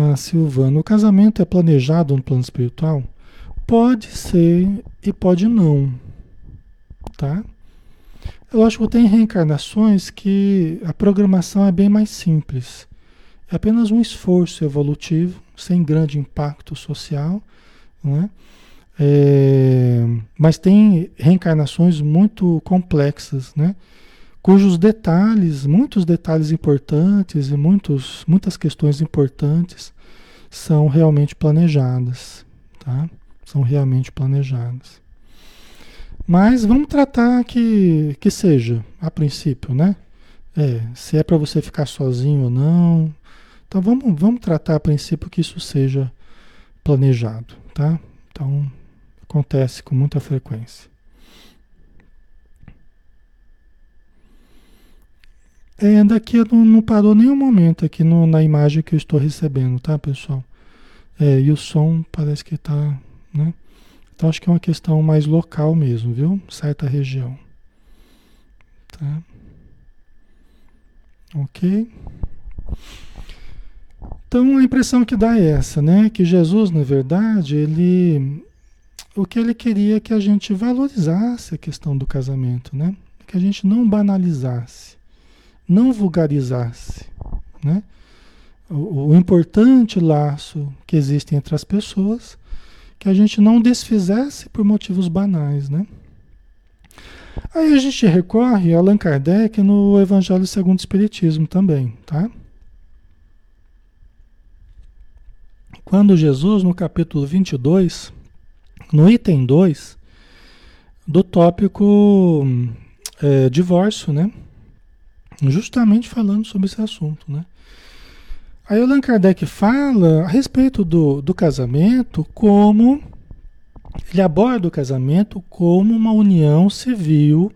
a Silvana, o casamento é planejado no plano espiritual? Pode ser e pode não, tá? Acho que tem reencarnações que a programação é bem mais simples. É apenas um esforço evolutivo, sem grande impacto social, né? É, mas tem reencarnações muito complexas, né? cujos detalhes, muitos detalhes importantes e muitos, muitas questões importantes são realmente planejadas, tá? São realmente planejadas. Mas vamos tratar que, que seja, a princípio, né? É, se é para você ficar sozinho ou não. Então vamos, vamos tratar a princípio que isso seja planejado, tá? Então acontece com muita frequência. É, daqui não, não parou nenhum momento aqui no, na imagem que eu estou recebendo, tá, pessoal? É, e o som parece que está, né? Então acho que é uma questão mais local mesmo, viu? Certa região. Tá? Ok? Então a impressão que dá é essa, né? Que Jesus, na verdade, ele. O que ele queria é que a gente valorizasse a questão do casamento, né? Que a gente não banalizasse não vulgarizasse, né? O, o, importante laço que existe entre as pessoas, que a gente não desfizesse por motivos banais, né? Aí a gente recorre a Allan Kardec no Evangelho segundo o Espiritismo também, tá? Quando Jesus, no capítulo 22, no item 2, do tópico é, divórcio, né? justamente falando sobre esse assunto, né? Aí Allan Kardec fala a respeito do, do casamento como ele aborda o casamento como uma união civil,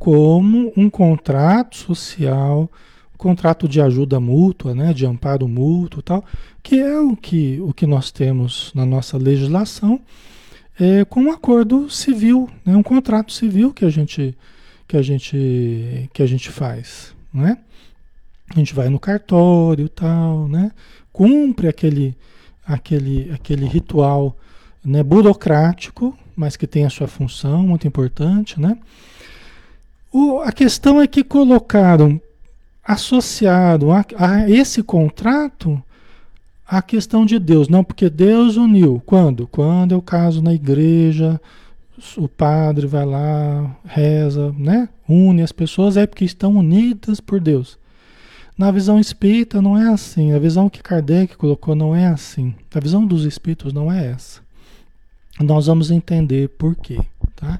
como um contrato social, um contrato de ajuda mútua, né, de amparo mútuo, tal, que é o que, o que nós temos na nossa legislação, é, com um acordo civil, né, um contrato civil que a gente que a gente que a gente faz, né? A gente vai no cartório, tal, né? Cumpre aquele aquele aquele ritual, né, burocrático, mas que tem a sua função muito importante, né? O, a questão é que colocaram associado a, a esse contrato a questão de Deus, não porque Deus uniu. Quando? Quando eu caso na igreja, o padre vai lá, reza, né? Une as pessoas é porque estão unidas por Deus. Na visão espírita não é assim. A visão que Kardec colocou não é assim. A visão dos espíritos não é essa. Nós vamos entender por quê, tá?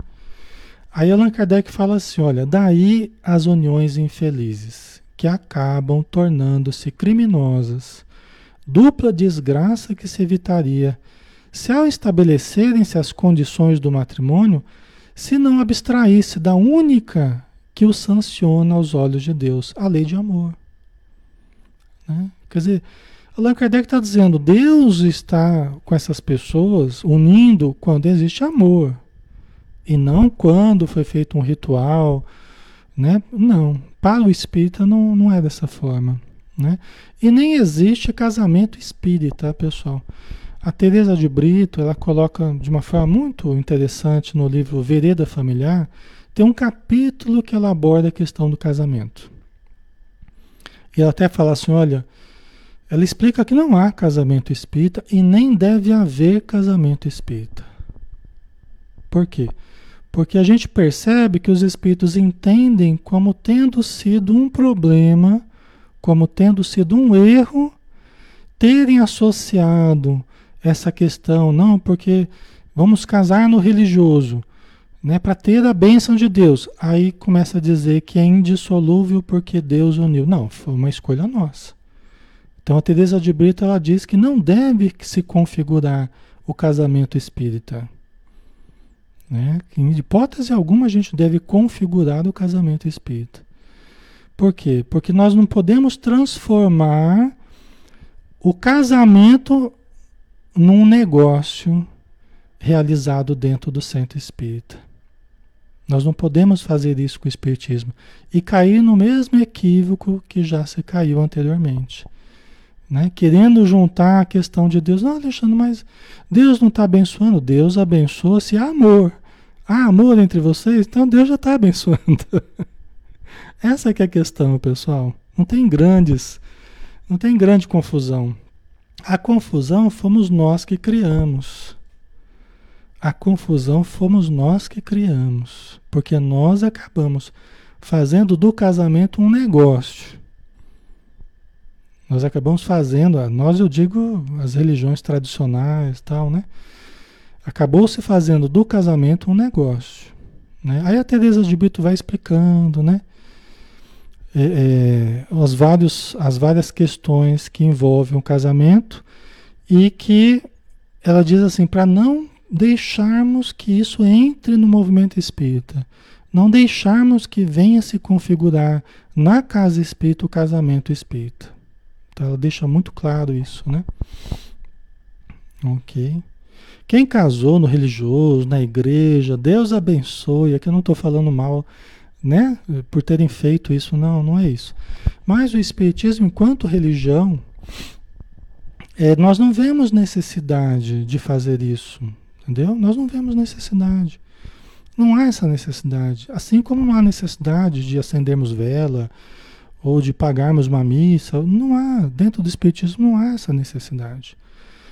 Aí Allan Kardec fala assim, olha, daí as uniões infelizes que acabam tornando-se criminosas, dupla desgraça que se evitaria se ao estabelecerem-se as condições do matrimônio, se não abstraísse da única que o sanciona aos olhos de Deus, a lei de amor. Né? Quer dizer, Allan Kardec está dizendo, Deus está com essas pessoas unindo quando existe amor. E não quando foi feito um ritual. Né? Não, para o espírita não, não é dessa forma. Né? E nem existe casamento espírita, pessoal. A Teresa de Brito, ela coloca de uma forma muito interessante no livro Vereda Familiar, tem um capítulo que ela aborda a questão do casamento. E ela até fala assim, olha, ela explica que não há casamento espírita e nem deve haver casamento espírita. Por quê? Porque a gente percebe que os espíritos entendem como tendo sido um problema, como tendo sido um erro, terem associado essa questão, não, porque vamos casar no religioso, né, para ter a bênção de Deus. Aí começa a dizer que é indissolúvel porque Deus uniu. Não, foi uma escolha nossa. Então a Teresa de Brito ela diz que não deve se configurar o casamento espírita. Né? Em hipótese alguma a gente deve configurar o casamento espírita. Por quê? Porque nós não podemos transformar o casamento num negócio realizado dentro do centro espírita. Nós não podemos fazer isso com o espiritismo e cair no mesmo equívoco que já se caiu anteriormente. né? Querendo juntar a questão de Deus. Não, Alexandre, mas Deus não está abençoando. Deus abençoa se há amor. Há amor entre vocês, então Deus já está abençoando. Essa que é a questão, pessoal. Não tem grandes, não tem grande confusão. A confusão fomos nós que criamos. A confusão fomos nós que criamos, porque nós acabamos fazendo do casamento um negócio. Nós acabamos fazendo, nós eu digo as religiões tradicionais tal, né? Acabou se fazendo do casamento um negócio. Né? Aí a Teresa de Brito vai explicando, né? É, é, os vários, as várias questões que envolvem o casamento e que ela diz assim, para não deixarmos que isso entre no movimento espírita, não deixarmos que venha se configurar na casa espírita o casamento espírita. Então ela deixa muito claro isso, né? Ok. Quem casou no religioso, na igreja, Deus abençoe. Aqui eu não estou falando mal né? Por terem feito isso, não, não é isso. Mas o Espiritismo, enquanto religião, é, nós não vemos necessidade de fazer isso, entendeu? Nós não vemos necessidade. Não há essa necessidade. Assim como não há necessidade de acendermos vela ou de pagarmos uma missa, não há, dentro do Espiritismo não há essa necessidade.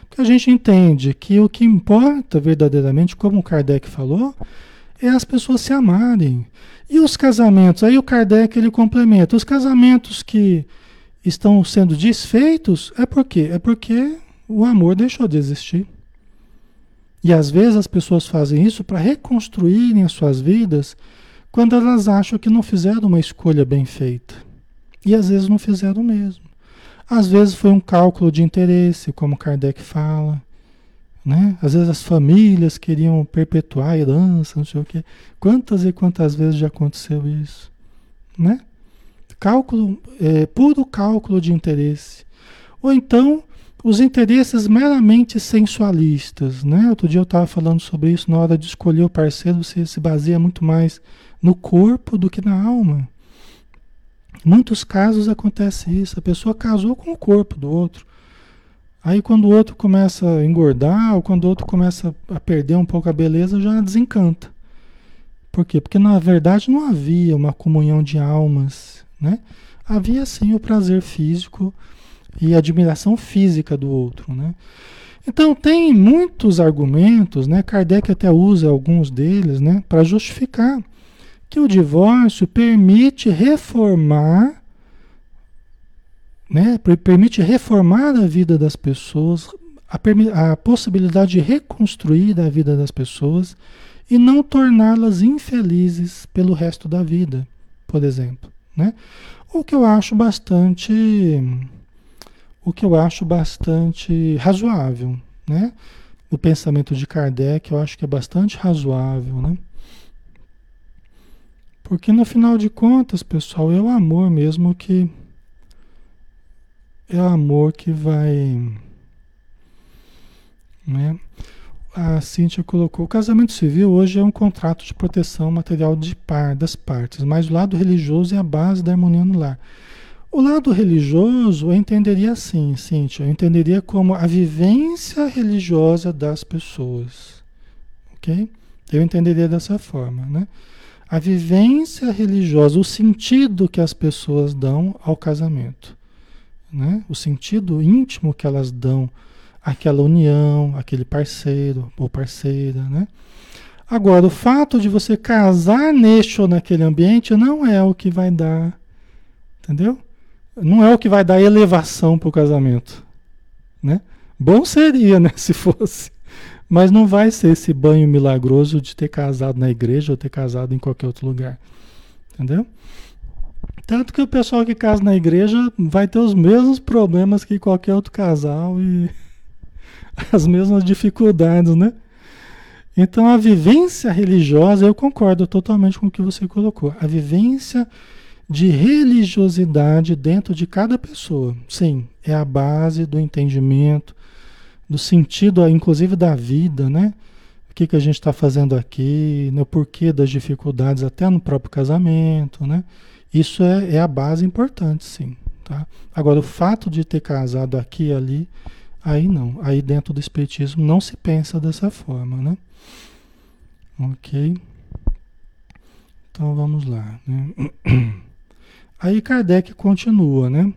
Porque a gente entende que o que importa verdadeiramente, como Kardec falou, é as pessoas se amarem. E os casamentos? Aí o Kardec ele complementa. Os casamentos que estão sendo desfeitos é por quê? É porque o amor deixou de existir. E às vezes as pessoas fazem isso para reconstruírem as suas vidas quando elas acham que não fizeram uma escolha bem feita. E às vezes não fizeram mesmo. Às vezes foi um cálculo de interesse, como Kardec fala. Né? Às vezes as famílias queriam perpetuar a herança, não sei o quê. Quantas e quantas vezes já aconteceu isso? Né? Cálculo, é, puro cálculo de interesse. Ou então, os interesses meramente sensualistas. Né? Outro dia eu estava falando sobre isso, na hora de escolher o parceiro, você se baseia muito mais no corpo do que na alma. Muitos casos acontece isso. A pessoa casou com o corpo do outro. Aí quando o outro começa a engordar, ou quando o outro começa a perder um pouco a beleza, já desencanta. Por quê? Porque na verdade não havia uma comunhão de almas, né? Havia sim o prazer físico e admiração física do outro, né? Então tem muitos argumentos, né? Kardec até usa alguns deles, né, para justificar que o divórcio permite reformar né? permite reformar a vida das pessoas, a, a possibilidade de reconstruir a vida das pessoas e não torná-las infelizes pelo resto da vida, por exemplo, né? O que eu acho bastante o que eu acho bastante razoável, né? O pensamento de Kardec eu acho que é bastante razoável, né? Porque no final de contas, pessoal, é o amor mesmo que é o amor que vai. Né? A Cíntia colocou: o casamento civil hoje é um contrato de proteção material de par, das partes, mas o lado religioso é a base da harmonia no lar. O lado religioso eu entenderia assim, Cíntia, eu entenderia como a vivência religiosa das pessoas. Ok? Eu entenderia dessa forma, né? A vivência religiosa, o sentido que as pessoas dão ao casamento né? o sentido íntimo que elas dão àquela união, aquele parceiro ou parceira. Né? Agora, o fato de você casar neste ou naquele ambiente não é o que vai dar, entendeu? Não é o que vai dar elevação para o casamento. Né? Bom seria, né, se fosse. Mas não vai ser esse banho milagroso de ter casado na igreja ou ter casado em qualquer outro lugar. Entendeu? Tanto que o pessoal que casa na igreja vai ter os mesmos problemas que qualquer outro casal e as mesmas dificuldades, né? Então a vivência religiosa, eu concordo totalmente com o que você colocou. A vivência de religiosidade dentro de cada pessoa, sim, é a base do entendimento, do sentido, inclusive da vida, né? O que, que a gente está fazendo aqui, no porquê das dificuldades, até no próprio casamento, né? Isso é, é a base importante, sim. Tá? Agora, o fato de ter casado aqui e ali, aí não. Aí dentro do Espiritismo não se pensa dessa forma, né? Ok? Então vamos lá. Né? Aí Kardec continua, né?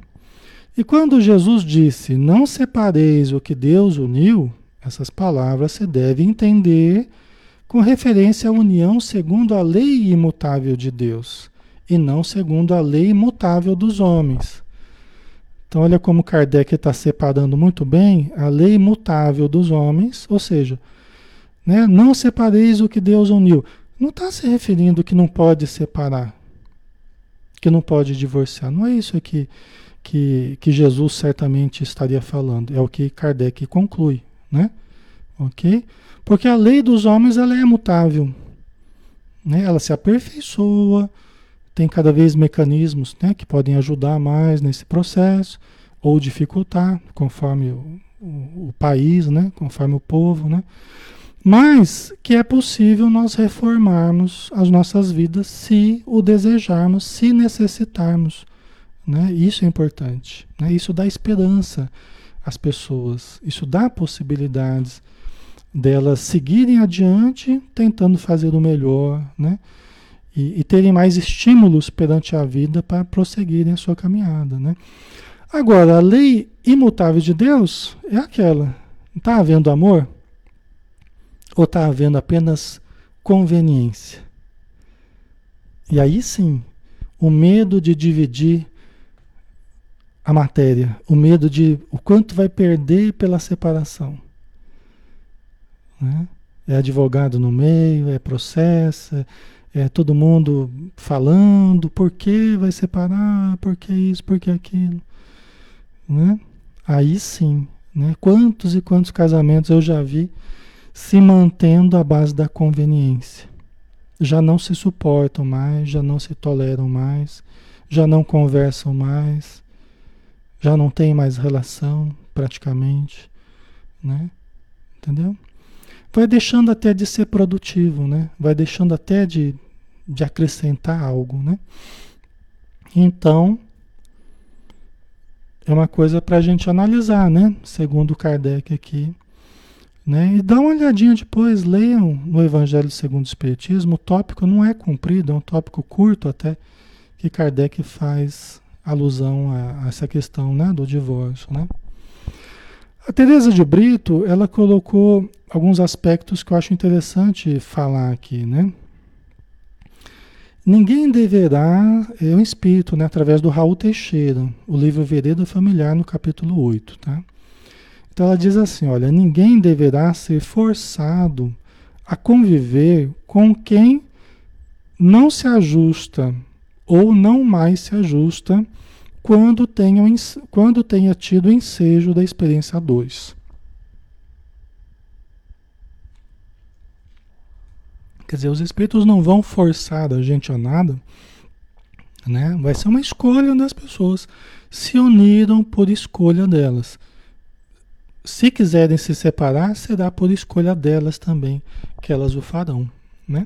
E quando Jesus disse: Não separeis o que Deus uniu, essas palavras se deve entender com referência à união segundo a lei imutável de Deus e não segundo a lei imutável dos homens. Então, olha como Kardec está separando muito bem a lei imutável dos homens, ou seja, né, não separeis o que Deus uniu. Não está se referindo que não pode separar, que não pode divorciar. Não é isso que, que, que Jesus certamente estaria falando. É o que Kardec conclui, né? Ok? Porque a lei dos homens ela é mutável. Né? Ela se aperfeiçoa, tem cada vez mecanismos né, que podem ajudar mais nesse processo ou dificultar, conforme o, o, o país, né, conforme o povo. Né? Mas que é possível nós reformarmos as nossas vidas se o desejarmos, se necessitarmos. Né? Isso é importante. Né? Isso dá esperança às pessoas. Isso dá possibilidades delas seguirem adiante, tentando fazer o melhor, né? E, e terem mais estímulos perante a vida para prosseguirem a sua caminhada, né? Agora, a lei imutável de Deus é aquela. Está havendo amor? Ou está havendo apenas conveniência? E aí sim, o medo de dividir a matéria, o medo de o quanto vai perder pela separação. Né? É advogado no meio, é processo, é, todo mundo falando por que vai separar, por que isso, por que aquilo. Né? Aí sim, né? quantos e quantos casamentos eu já vi se mantendo à base da conveniência. Já não se suportam mais, já não se toleram mais, já não conversam mais, já não tem mais relação praticamente, né? Entendeu? Vai deixando até de ser produtivo, né? Vai deixando até de, de acrescentar algo, né? Então, é uma coisa para a gente analisar, né? Segundo Kardec aqui, né? E dá uma olhadinha depois, leiam no Evangelho segundo o Espiritismo. O tópico não é comprido, é um tópico curto até, que Kardec faz alusão a, a essa questão né, do divórcio, né? A Teresa de Brito, ela colocou alguns aspectos que eu acho interessante falar aqui, né? Ninguém deverá, é um espírito, né, através do Raul Teixeira, o livro Vereda Familiar, no capítulo 8, tá? Então ela diz assim, olha, ninguém deverá ser forçado a conviver com quem não se ajusta ou não mais se ajusta quando tenha, quando tenha tido ensejo da experiência 2. Quer dizer, os espíritos não vão forçar a gente a nada, né? Vai ser uma escolha das pessoas. Se uniram por escolha delas. Se quiserem se separar, será por escolha delas também que elas o farão, né?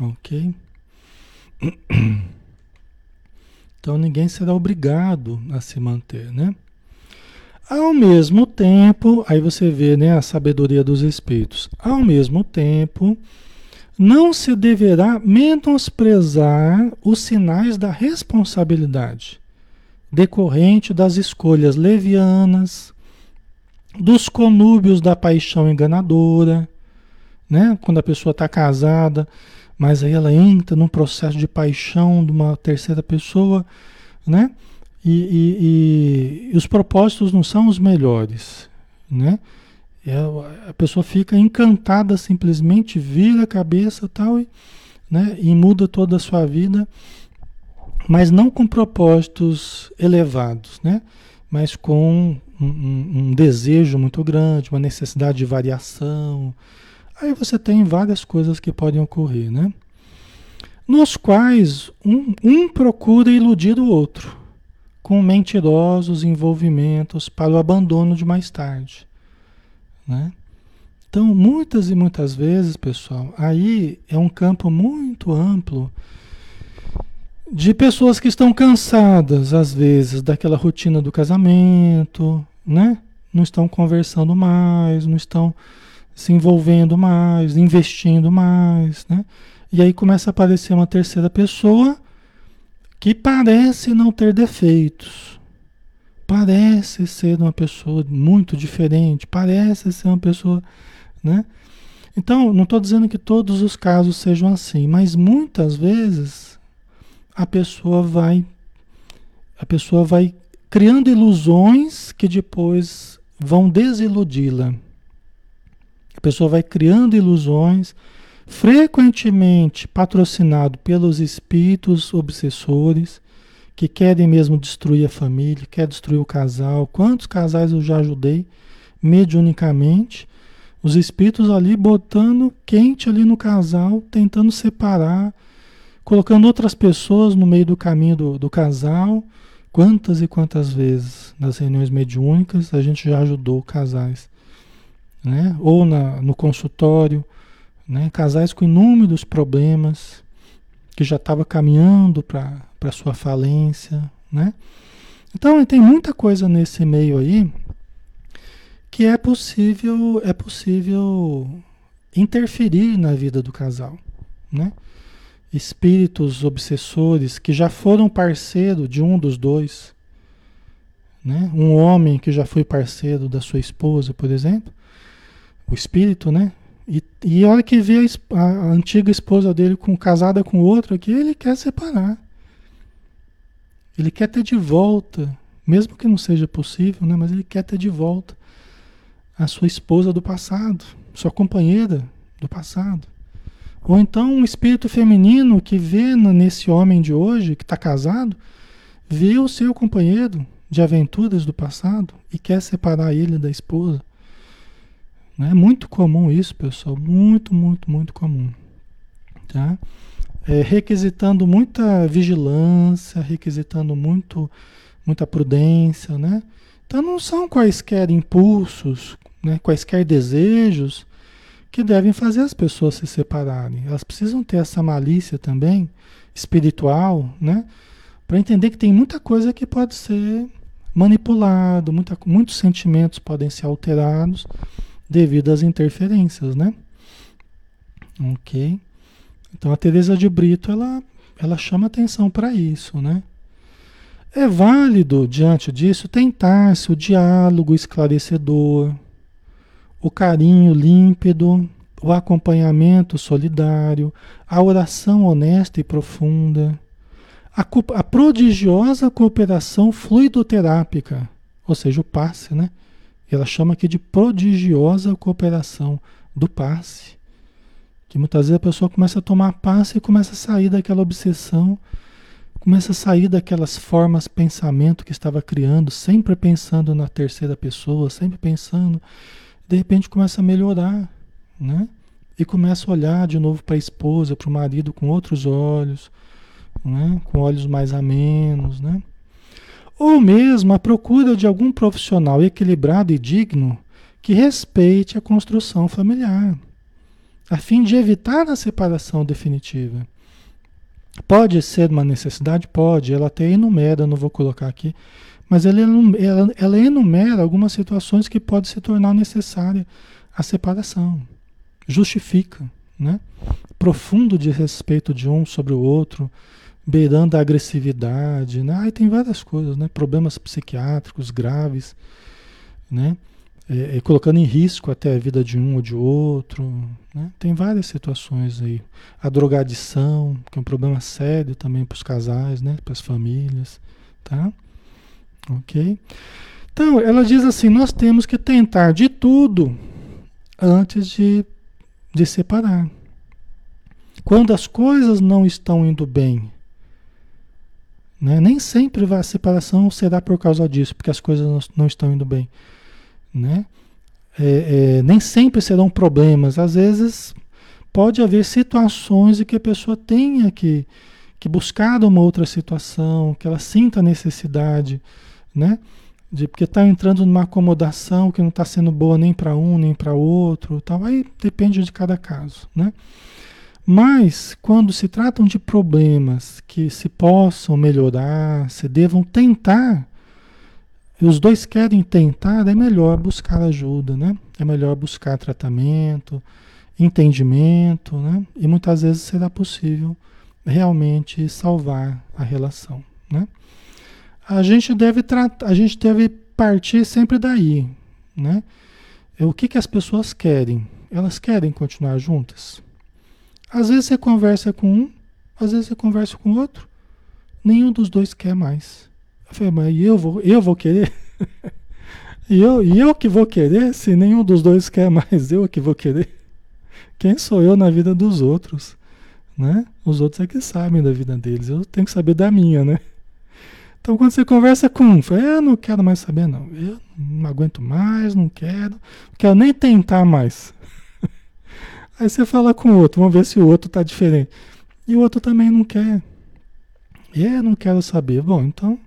Ok? Então ninguém será obrigado a se manter, né? Ao mesmo tempo, aí você vê né, a sabedoria dos espíritos. Ao mesmo tempo, não se deverá menosprezar os sinais da responsabilidade decorrente das escolhas levianas, dos conúbios da paixão enganadora, né? Quando a pessoa está casada, mas aí ela entra num processo de paixão de uma terceira pessoa, né? E, e, e, os propósitos não são os melhores, né? É, a pessoa fica encantada simplesmente, vira a cabeça tal, e, né? e muda toda a sua vida, mas não com propósitos elevados, né? Mas com um, um, um desejo muito grande, uma necessidade de variação. Aí você tem várias coisas que podem ocorrer, né? Nos quais um, um procura iludir o outro com mentirosos envolvimentos para o abandono de mais tarde. Né? Então, muitas e muitas vezes, pessoal, aí é um campo muito amplo de pessoas que estão cansadas, às vezes, daquela rotina do casamento, né? Não estão conversando mais, não estão se envolvendo mais, investindo mais, né? E aí começa a aparecer uma terceira pessoa que parece não ter defeitos, parece ser uma pessoa muito diferente, parece ser uma pessoa, né? Então, não estou dizendo que todos os casos sejam assim, mas muitas vezes a pessoa vai a pessoa vai criando ilusões que depois vão desiludi-la. A pessoa vai criando ilusões, frequentemente patrocinado pelos espíritos obsessores que querem mesmo destruir a família, quer destruir o casal. Quantos casais eu já ajudei mediunicamente? Os espíritos ali botando quente ali no casal, tentando separar, colocando outras pessoas no meio do caminho do, do casal. Quantas e quantas vezes nas reuniões mediúnicas a gente já ajudou casais, né? Ou na, no consultório, né? Casais com inúmeros problemas, que já estava caminhando para sua falência, né? Então tem muita coisa nesse meio aí que é possível é possível interferir na vida do casal, né? Espíritos obsessores que já foram parceiro de um dos dois, né? Um homem que já foi parceiro da sua esposa, por exemplo, o espírito, né? E, e a hora que vê a, a, antiga esposa dele com casada com outro aqui, ele quer separar. Ele quer ter de volta, mesmo que não seja possível, né? mas ele quer ter de volta a sua esposa do passado, sua companheira do passado. Ou então um espírito feminino que vê nesse homem de hoje, que está casado, vê o seu companheiro de aventuras do passado e quer separar ele da esposa. É muito comum isso, pessoal. Muito, muito, muito comum. Tá? É, requisitando muita vigilância, requisitando muito, muita prudência, né? Então não são quaisquer impulsos, né? quaisquer desejos que devem fazer as pessoas se separarem. Elas precisam ter essa malícia também espiritual, né? Para entender que tem muita coisa que pode ser manipulado, muitos sentimentos podem ser alterados devido às interferências, né? Ok. Então a Teresa de Brito ela, ela chama atenção para isso, né? É válido diante disso tentar-se o diálogo esclarecedor, o carinho límpido, o acompanhamento solidário, a oração honesta e profunda, a, a prodigiosa cooperação fluidoterápica, ou seja, o passe, né? Ela chama aqui de prodigiosa cooperação do passe. Que muitas vezes a pessoa começa a tomar passe e começa a sair daquela obsessão, começa a sair daquelas formas pensamento que estava criando, sempre pensando na terceira pessoa, sempre pensando, de repente começa a melhorar, né? E começa a olhar de novo para a esposa, para o marido com outros olhos, né? com olhos mais amenos, né? ou mesmo a procura de algum profissional equilibrado e digno que respeite a construção familiar, a fim de evitar a separação definitiva. Pode ser uma necessidade? Pode, ela até enumera, não vou colocar aqui, mas ela, ela, ela enumera algumas situações que pode se tornar necessária a separação. Justifica, né? Profundo de respeito de um sobre o outro, beirando a agressividade, né? Aí tem várias coisas, né? Problemas psiquiátricos graves, né? É, é, colocando em risco até a vida de um ou de outro, né? Tem várias situações aí. A drogadição, que é um problema sério também para os casais, né? Para as famílias, tá? Ok? Então, ela diz assim: nós temos que tentar de tudo antes de, de separar. Quando as coisas não estão indo bem, né? Nem sempre a separação será por causa disso, porque as coisas não, estão indo bem. Né? É, é, nem sempre serão problemas. Às vezes pode haver situações em que a pessoa tenha que, que buscar uma outra situação, que ela sinta necessidade, né? De, porque está entrando numa acomodação que não está sendo boa nem para um nem para outro, tal. Aí depende de cada caso, né? Mas quando se tratam de problemas que se possam melhorar, se devam tentar, e os dois querem tentar, é melhor buscar ajuda, né? É melhor buscar tratamento, entendimento, né? E muitas vezes será possível realmente salvar a relação, né? A gente deve tratar, a gente deve partir sempre daí, né? O que que as pessoas querem? Elas querem continuar juntas? Às vezes você conversa com um, às vezes você conversa com outro. Nenhum dos dois quer mais. Eu falei, mas eu vou, eu vou querer? e, eu, e eu que vou querer se nenhum dos dois quer mais? Eu que vou querer? Quem sou eu na vida dos outros? Né? Os outros é que sabem da vida deles. Eu tenho que saber da minha, né? Então quando você conversa com um, fala, eu não quero mais saber, não. Eu não aguento mais, não quero. Não quero nem tentar mais. Aí você fala com o outro, vamos ver se o outro está diferente. E o outro também não quer. Eu não quero saber. Bom, então,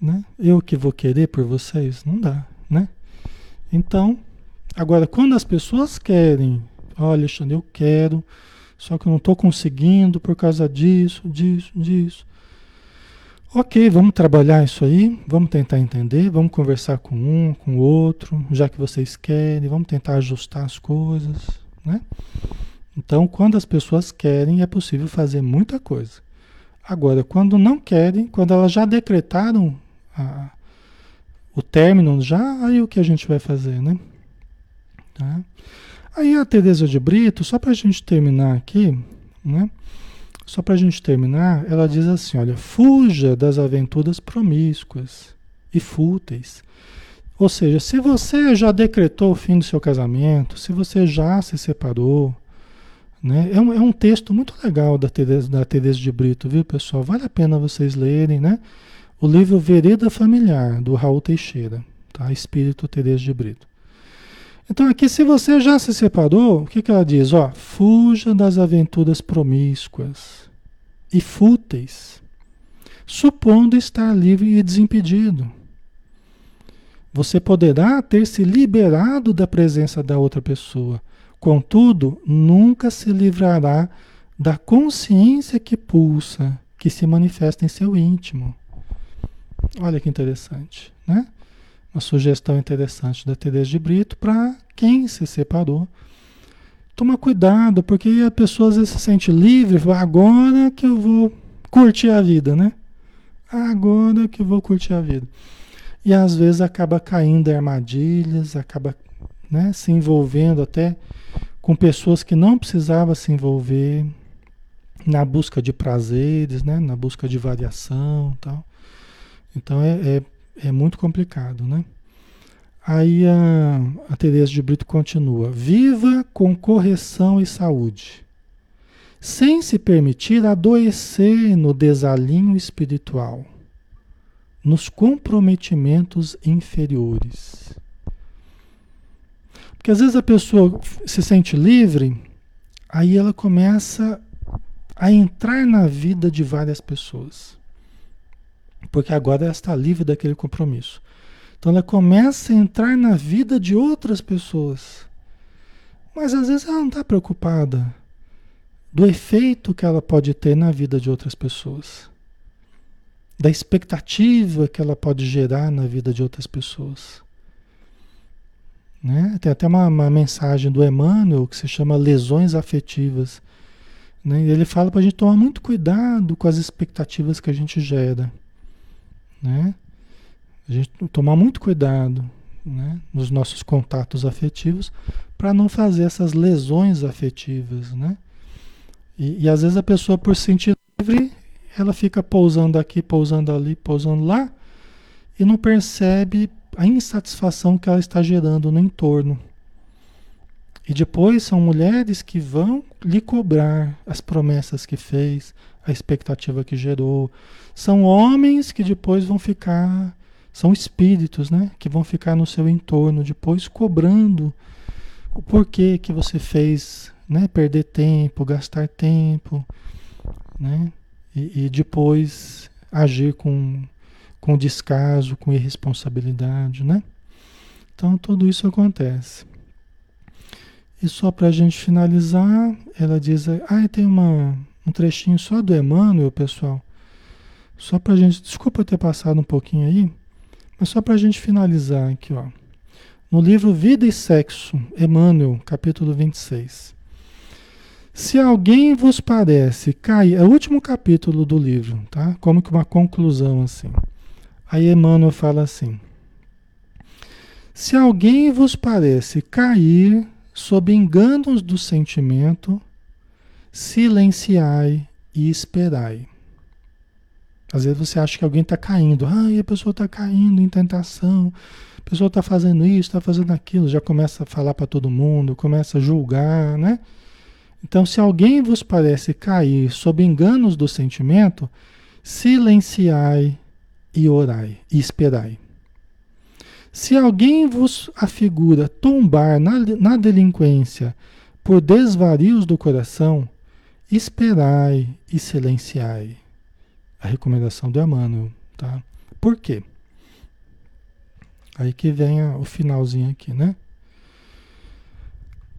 né? Eu que vou querer por vocês, não dá, né? Então, agora quando as pessoas querem, olha, Alexandre, eu quero, só que eu não estou conseguindo por causa disso, disso, disso. Ok, vamos trabalhar isso aí, vamos tentar entender, vamos conversar com um, com o outro, já que vocês querem, vamos tentar ajustar as coisas, né? Então, quando as pessoas querem, é possível fazer muita coisa. Agora, quando não querem, quando elas já decretaram a, o término, já aí o que a gente vai fazer, né? Tá? Aí a Teresa de Brito, só para a gente terminar aqui, né? Só para a gente terminar, ela diz assim: olha, fuja das aventuras promíscuas e fúteis ou seja, se você já decretou o fim do seu casamento, se você já se separou, né? É, um, é um texto muito legal da Teresa, da Teresa de Brito, viu, pessoal? Vale a pena vocês lerem, né? O livro Vereda Familiar, do Raul Teixeira, tá? Espírito Teresa de Brito. Então aqui, se você já se separou, o que, que ela diz? Ó, fuja das aventuras promíscuas e fúteis, supondo estar livre e desimpedido. Você poderá ter se liberado da presença da outra pessoa. Contudo, nunca se livrará da consciência que pulsa, que se manifesta em seu íntimo. Olha que interessante, né? Uma sugestão interessante da Teresa de Brito para quem se separou. Toma cuidado, porque a pessoa às vezes se sente livre, fala, agora que eu vou curtir a vida, né? Agora que eu vou curtir a vida e às vezes acaba caindo armadilhas, acaba né, se envolvendo até com pessoas que não precisava se envolver na busca de prazeres, né, na busca de variação, tal. Então é, é, é muito complicado, né? Aí a, a Teresa de Brito continua: viva com correção e saúde, sem se permitir adoecer no desalinho espiritual nos comprometimentos inferiores. Porque às vezes a pessoa se sente livre, aí ela começa a entrar na vida de várias pessoas. Porque agora ela está livre daquele compromisso. Então ela começa a entrar na vida de outras pessoas. Mas às vezes ela não está preocupada do efeito que ela pode ter na vida de outras pessoas da expectativa que ela pode gerar na vida de outras pessoas. Né? Tem até uma, uma, mensagem do Emmanuel que se chama lesões afetivas. Né? Ele fala para a gente tomar muito cuidado com as expectativas que a gente gera. Né? A gente tomar muito cuidado né? nos nossos contatos afetivos para não fazer essas lesões afetivas. Né? E, e às vezes a pessoa, por se sentir livre, ela fica pousando aqui, pousando ali, pousando lá e não percebe a insatisfação que ela está gerando no entorno. E depois são mulheres que vão lhe cobrar as promessas que fez, a expectativa que gerou. São homens que depois vão ficar, são espíritos, né? Que vão ficar no seu entorno depois cobrando o porquê que você fez, né? Perder tempo, gastar tempo, né? e, e depois agir com, com descaso, com irresponsabilidade, né? Então tudo isso acontece. E só para a gente finalizar, ela diz, ah, tem uma, um trechinho só do Emmanuel, pessoal. Só para a gente, desculpa ter passado um pouquinho aí, mas só para a gente finalizar aqui, ó. No livro Vida e Sexo, Emmanuel, capítulo 26. Se alguém vos parece cair, é o último capítulo do livro, tá? Como que uma conclusão assim. Aí Emmanuel fala assim: Se alguém vos parece cair sob enganos do sentimento, silenciai e esperai. Às vezes você acha que alguém está caindo. Ai, a pessoa está caindo em tentação. A pessoa está fazendo isso, está fazendo aquilo. Já começa a falar para todo mundo, começa a julgar, né? Então, se alguém vos parece cair sob enganos do sentimento, silenciai e orai e esperai. Se alguém vos afigura tombar na, na delinquência por desvarios do coração, esperai e silenciai. A recomendação do Emmanuel, tá? Por quê? Aí que vem o finalzinho aqui, né?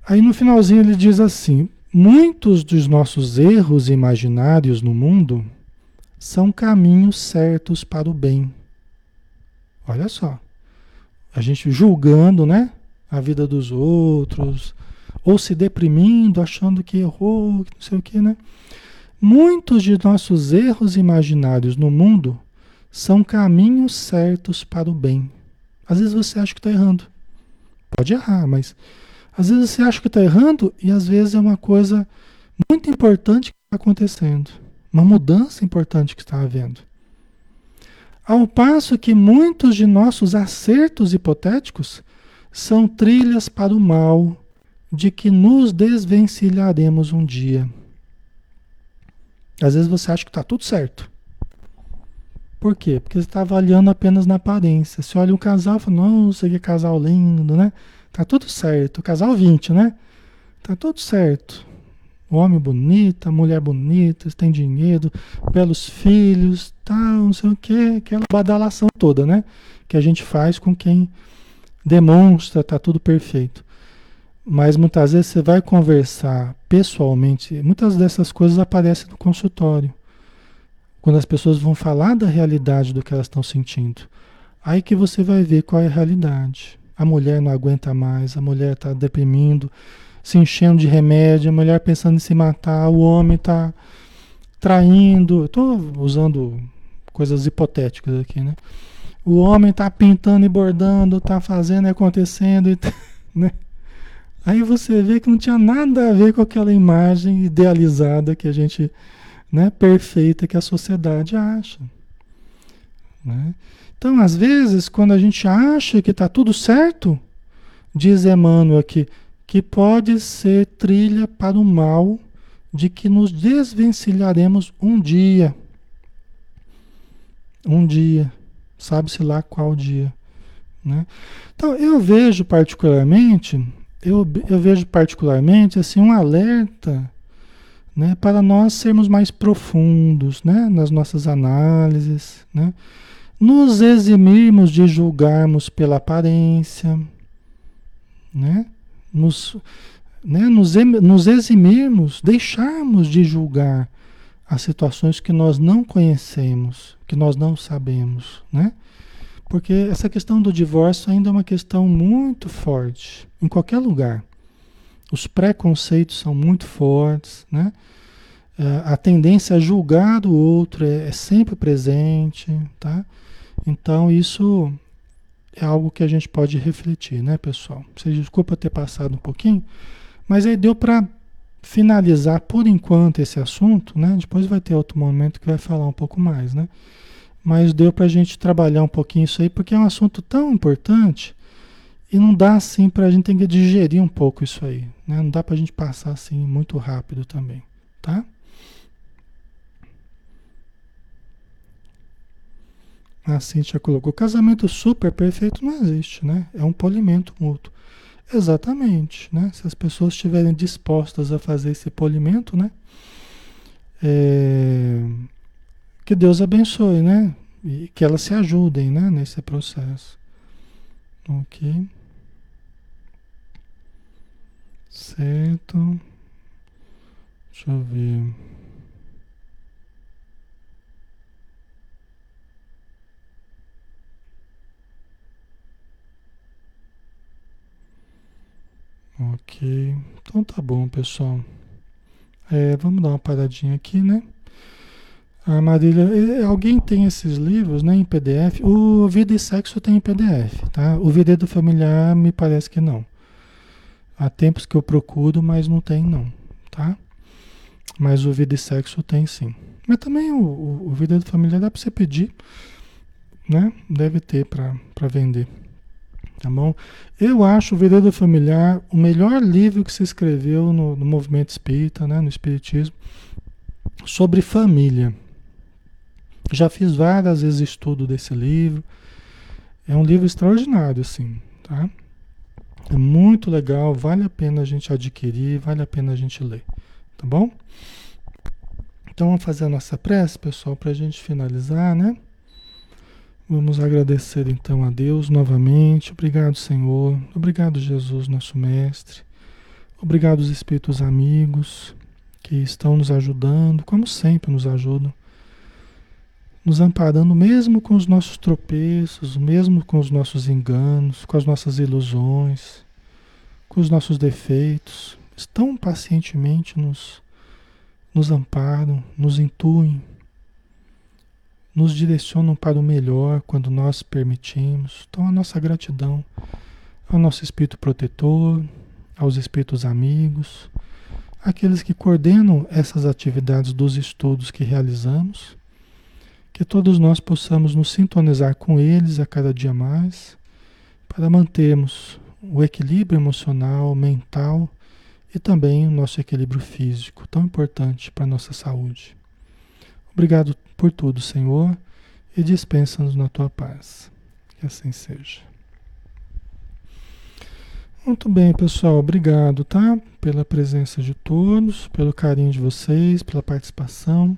Aí no finalzinho ele diz assim: muitos dos nossos erros imaginários no mundo são caminhos certos para o bem. Olha só a gente julgando, né? A vida dos outros, ou se deprimindo, achando que errou, que não sei o que, né? Muitos de nossos erros imaginários no mundo são caminhos certos para o bem. Às vezes você acha que está errando. Pode errar, mas às vezes você acha que está errando e às vezes é uma coisa muito importante que está acontecendo. Uma mudança importante que está havendo. Ao passo que muitos de nossos acertos hipotéticos são trilhas para o mal, de que nos desvencilharemos um dia. Às vezes você acha que está tudo certo. Por quê? Porque você está avaliando apenas na aparência. Você olha um casal e fala, nossa, que casal lindo, né? Tá tudo certo. Casal 20, né? Tá tudo certo homem bonito, a mulher bonita, tem dinheiro, belos filhos, tal, não sei o que, aquela badalação toda, né? Que a gente faz com quem demonstra, tá tudo perfeito. Mas muitas vezes você vai conversar pessoalmente, muitas dessas coisas aparecem no consultório. Quando as pessoas vão falar da realidade do que elas estão sentindo. Aí que você vai ver qual é a realidade. A mulher não aguenta mais, a mulher está deprimindo, se enchendo de remédio, a mulher pensando em se matar, o homem está traindo. Estou usando coisas hipotéticas aqui, né? O homem está pintando e bordando, está fazendo e acontecendo, e, né? Aí você vê que não tinha nada a ver com aquela imagem idealizada que a gente, né, perfeita que a sociedade acha. Né? Então, às vezes, quando a gente acha que está tudo certo, diz Emmanuel aqui, que pode ser trilha para o mal de que nos desvencilharemos um dia. Um dia. Sabe-se lá qual dia. Né? Então, eu vejo particularmente, eu, eu vejo particularmente assim, um alerta né, para nós sermos mais profundos né, nas nossas análises, né, nos eximirmos de julgarmos pela aparência, né, nos, né, nos, nos eximirmos, deixarmos de julgar as situações que nós não conhecemos, que nós não sabemos, né? Porque essa questão do divórcio ainda é uma questão muito forte em qualquer lugar. Os preconceitos são muito fortes, né? É, a tendência a julgar o outro é, é sempre presente, tá? Então isso é algo que a gente pode refletir, né, pessoal? Vocês desculpa ter passado um pouquinho, mas aí deu para finalizar por enquanto esse assunto, né? Depois vai ter outro momento que vai falar um pouco mais, né? Mas deu para a gente trabalhar um pouquinho isso aí, porque é um assunto tão importante e não dá assim para a gente ter que digerir um pouco isso aí, né? Não dá para a gente passar assim muito rápido também, tá? A Cintia colocou: casamento super perfeito não existe, né? É um polimento mútuo. Exatamente, né? Se as pessoas estiverem dispostas a fazer esse polimento, né? É... Que Deus abençoe, né? E que elas se ajudem, né? Nesse processo. Ok. Certo. Deixa eu ver. Ok. Então tá bom, pessoal. É, vamos dar uma paradinha aqui, né? A Marília, alguém tem esses livros, né, em PDF? O Vida e Sexo tem em PDF, tá? O VD do Familiar me parece que não. Há tempos que eu procuro, mas não tem não, tá? Mas o Vida e Sexo tem sim. Mas também o, o, o Vida do Familiar dá para você pedir, né? Deve ter para vender. Tá bom? Eu acho o Veredo Familiar o melhor livro que se escreveu no, no movimento espírita, né, no espiritismo, sobre família. Já fiz várias vezes estudo desse livro. É um livro extraordinário, assim, tá? É muito legal, vale a pena a gente adquirir, vale a pena a gente ler, tá bom? Então vamos fazer a nossa prece, pessoal, para a gente finalizar, né? Vamos agradecer então a Deus novamente. Obrigado, Senhor. Obrigado, Jesus, nosso Mestre. Obrigado, os Espíritos amigos que estão nos ajudando, como sempre nos ajudam, nos amparando mesmo com os nossos tropeços, mesmo com os nossos enganos, com as nossas ilusões, com os nossos defeitos. Estão pacientemente nos, nos amparam, nos intuem nos direcionam para o melhor quando nós permitimos. Então, a nossa gratidão ao nosso espírito protetor, aos espíritos amigos, aqueles que coordenam essas atividades dos estudos que realizamos, que todos nós possamos nos sintonizar com eles a cada dia mais, para mantermos o equilíbrio emocional, mental e também o nosso equilíbrio físico, tão importante para a nossa saúde. Obrigado por tudo, Senhor, e dispensa-nos na tua paz. Que assim seja. Muito bem, pessoal. Obrigado, tá? Pela presença de todos, pelo carinho de vocês, pela participação.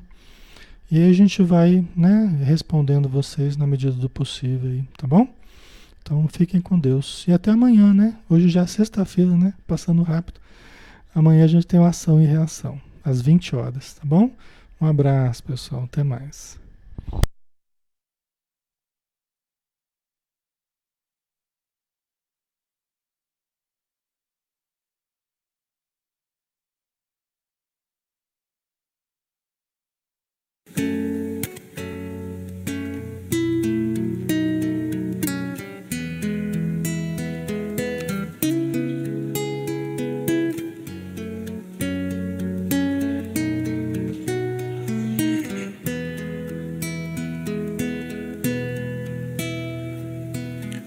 E aí a gente vai, né, respondendo vocês na medida do possível aí, tá bom? Então fiquem com Deus. E até amanhã, né? Hoje já é sexta-feira, né? Passando rápido. Amanhã a gente tem uma ação e reação, às 20 horas, tá bom? Um abraço, pessoal. Até mais.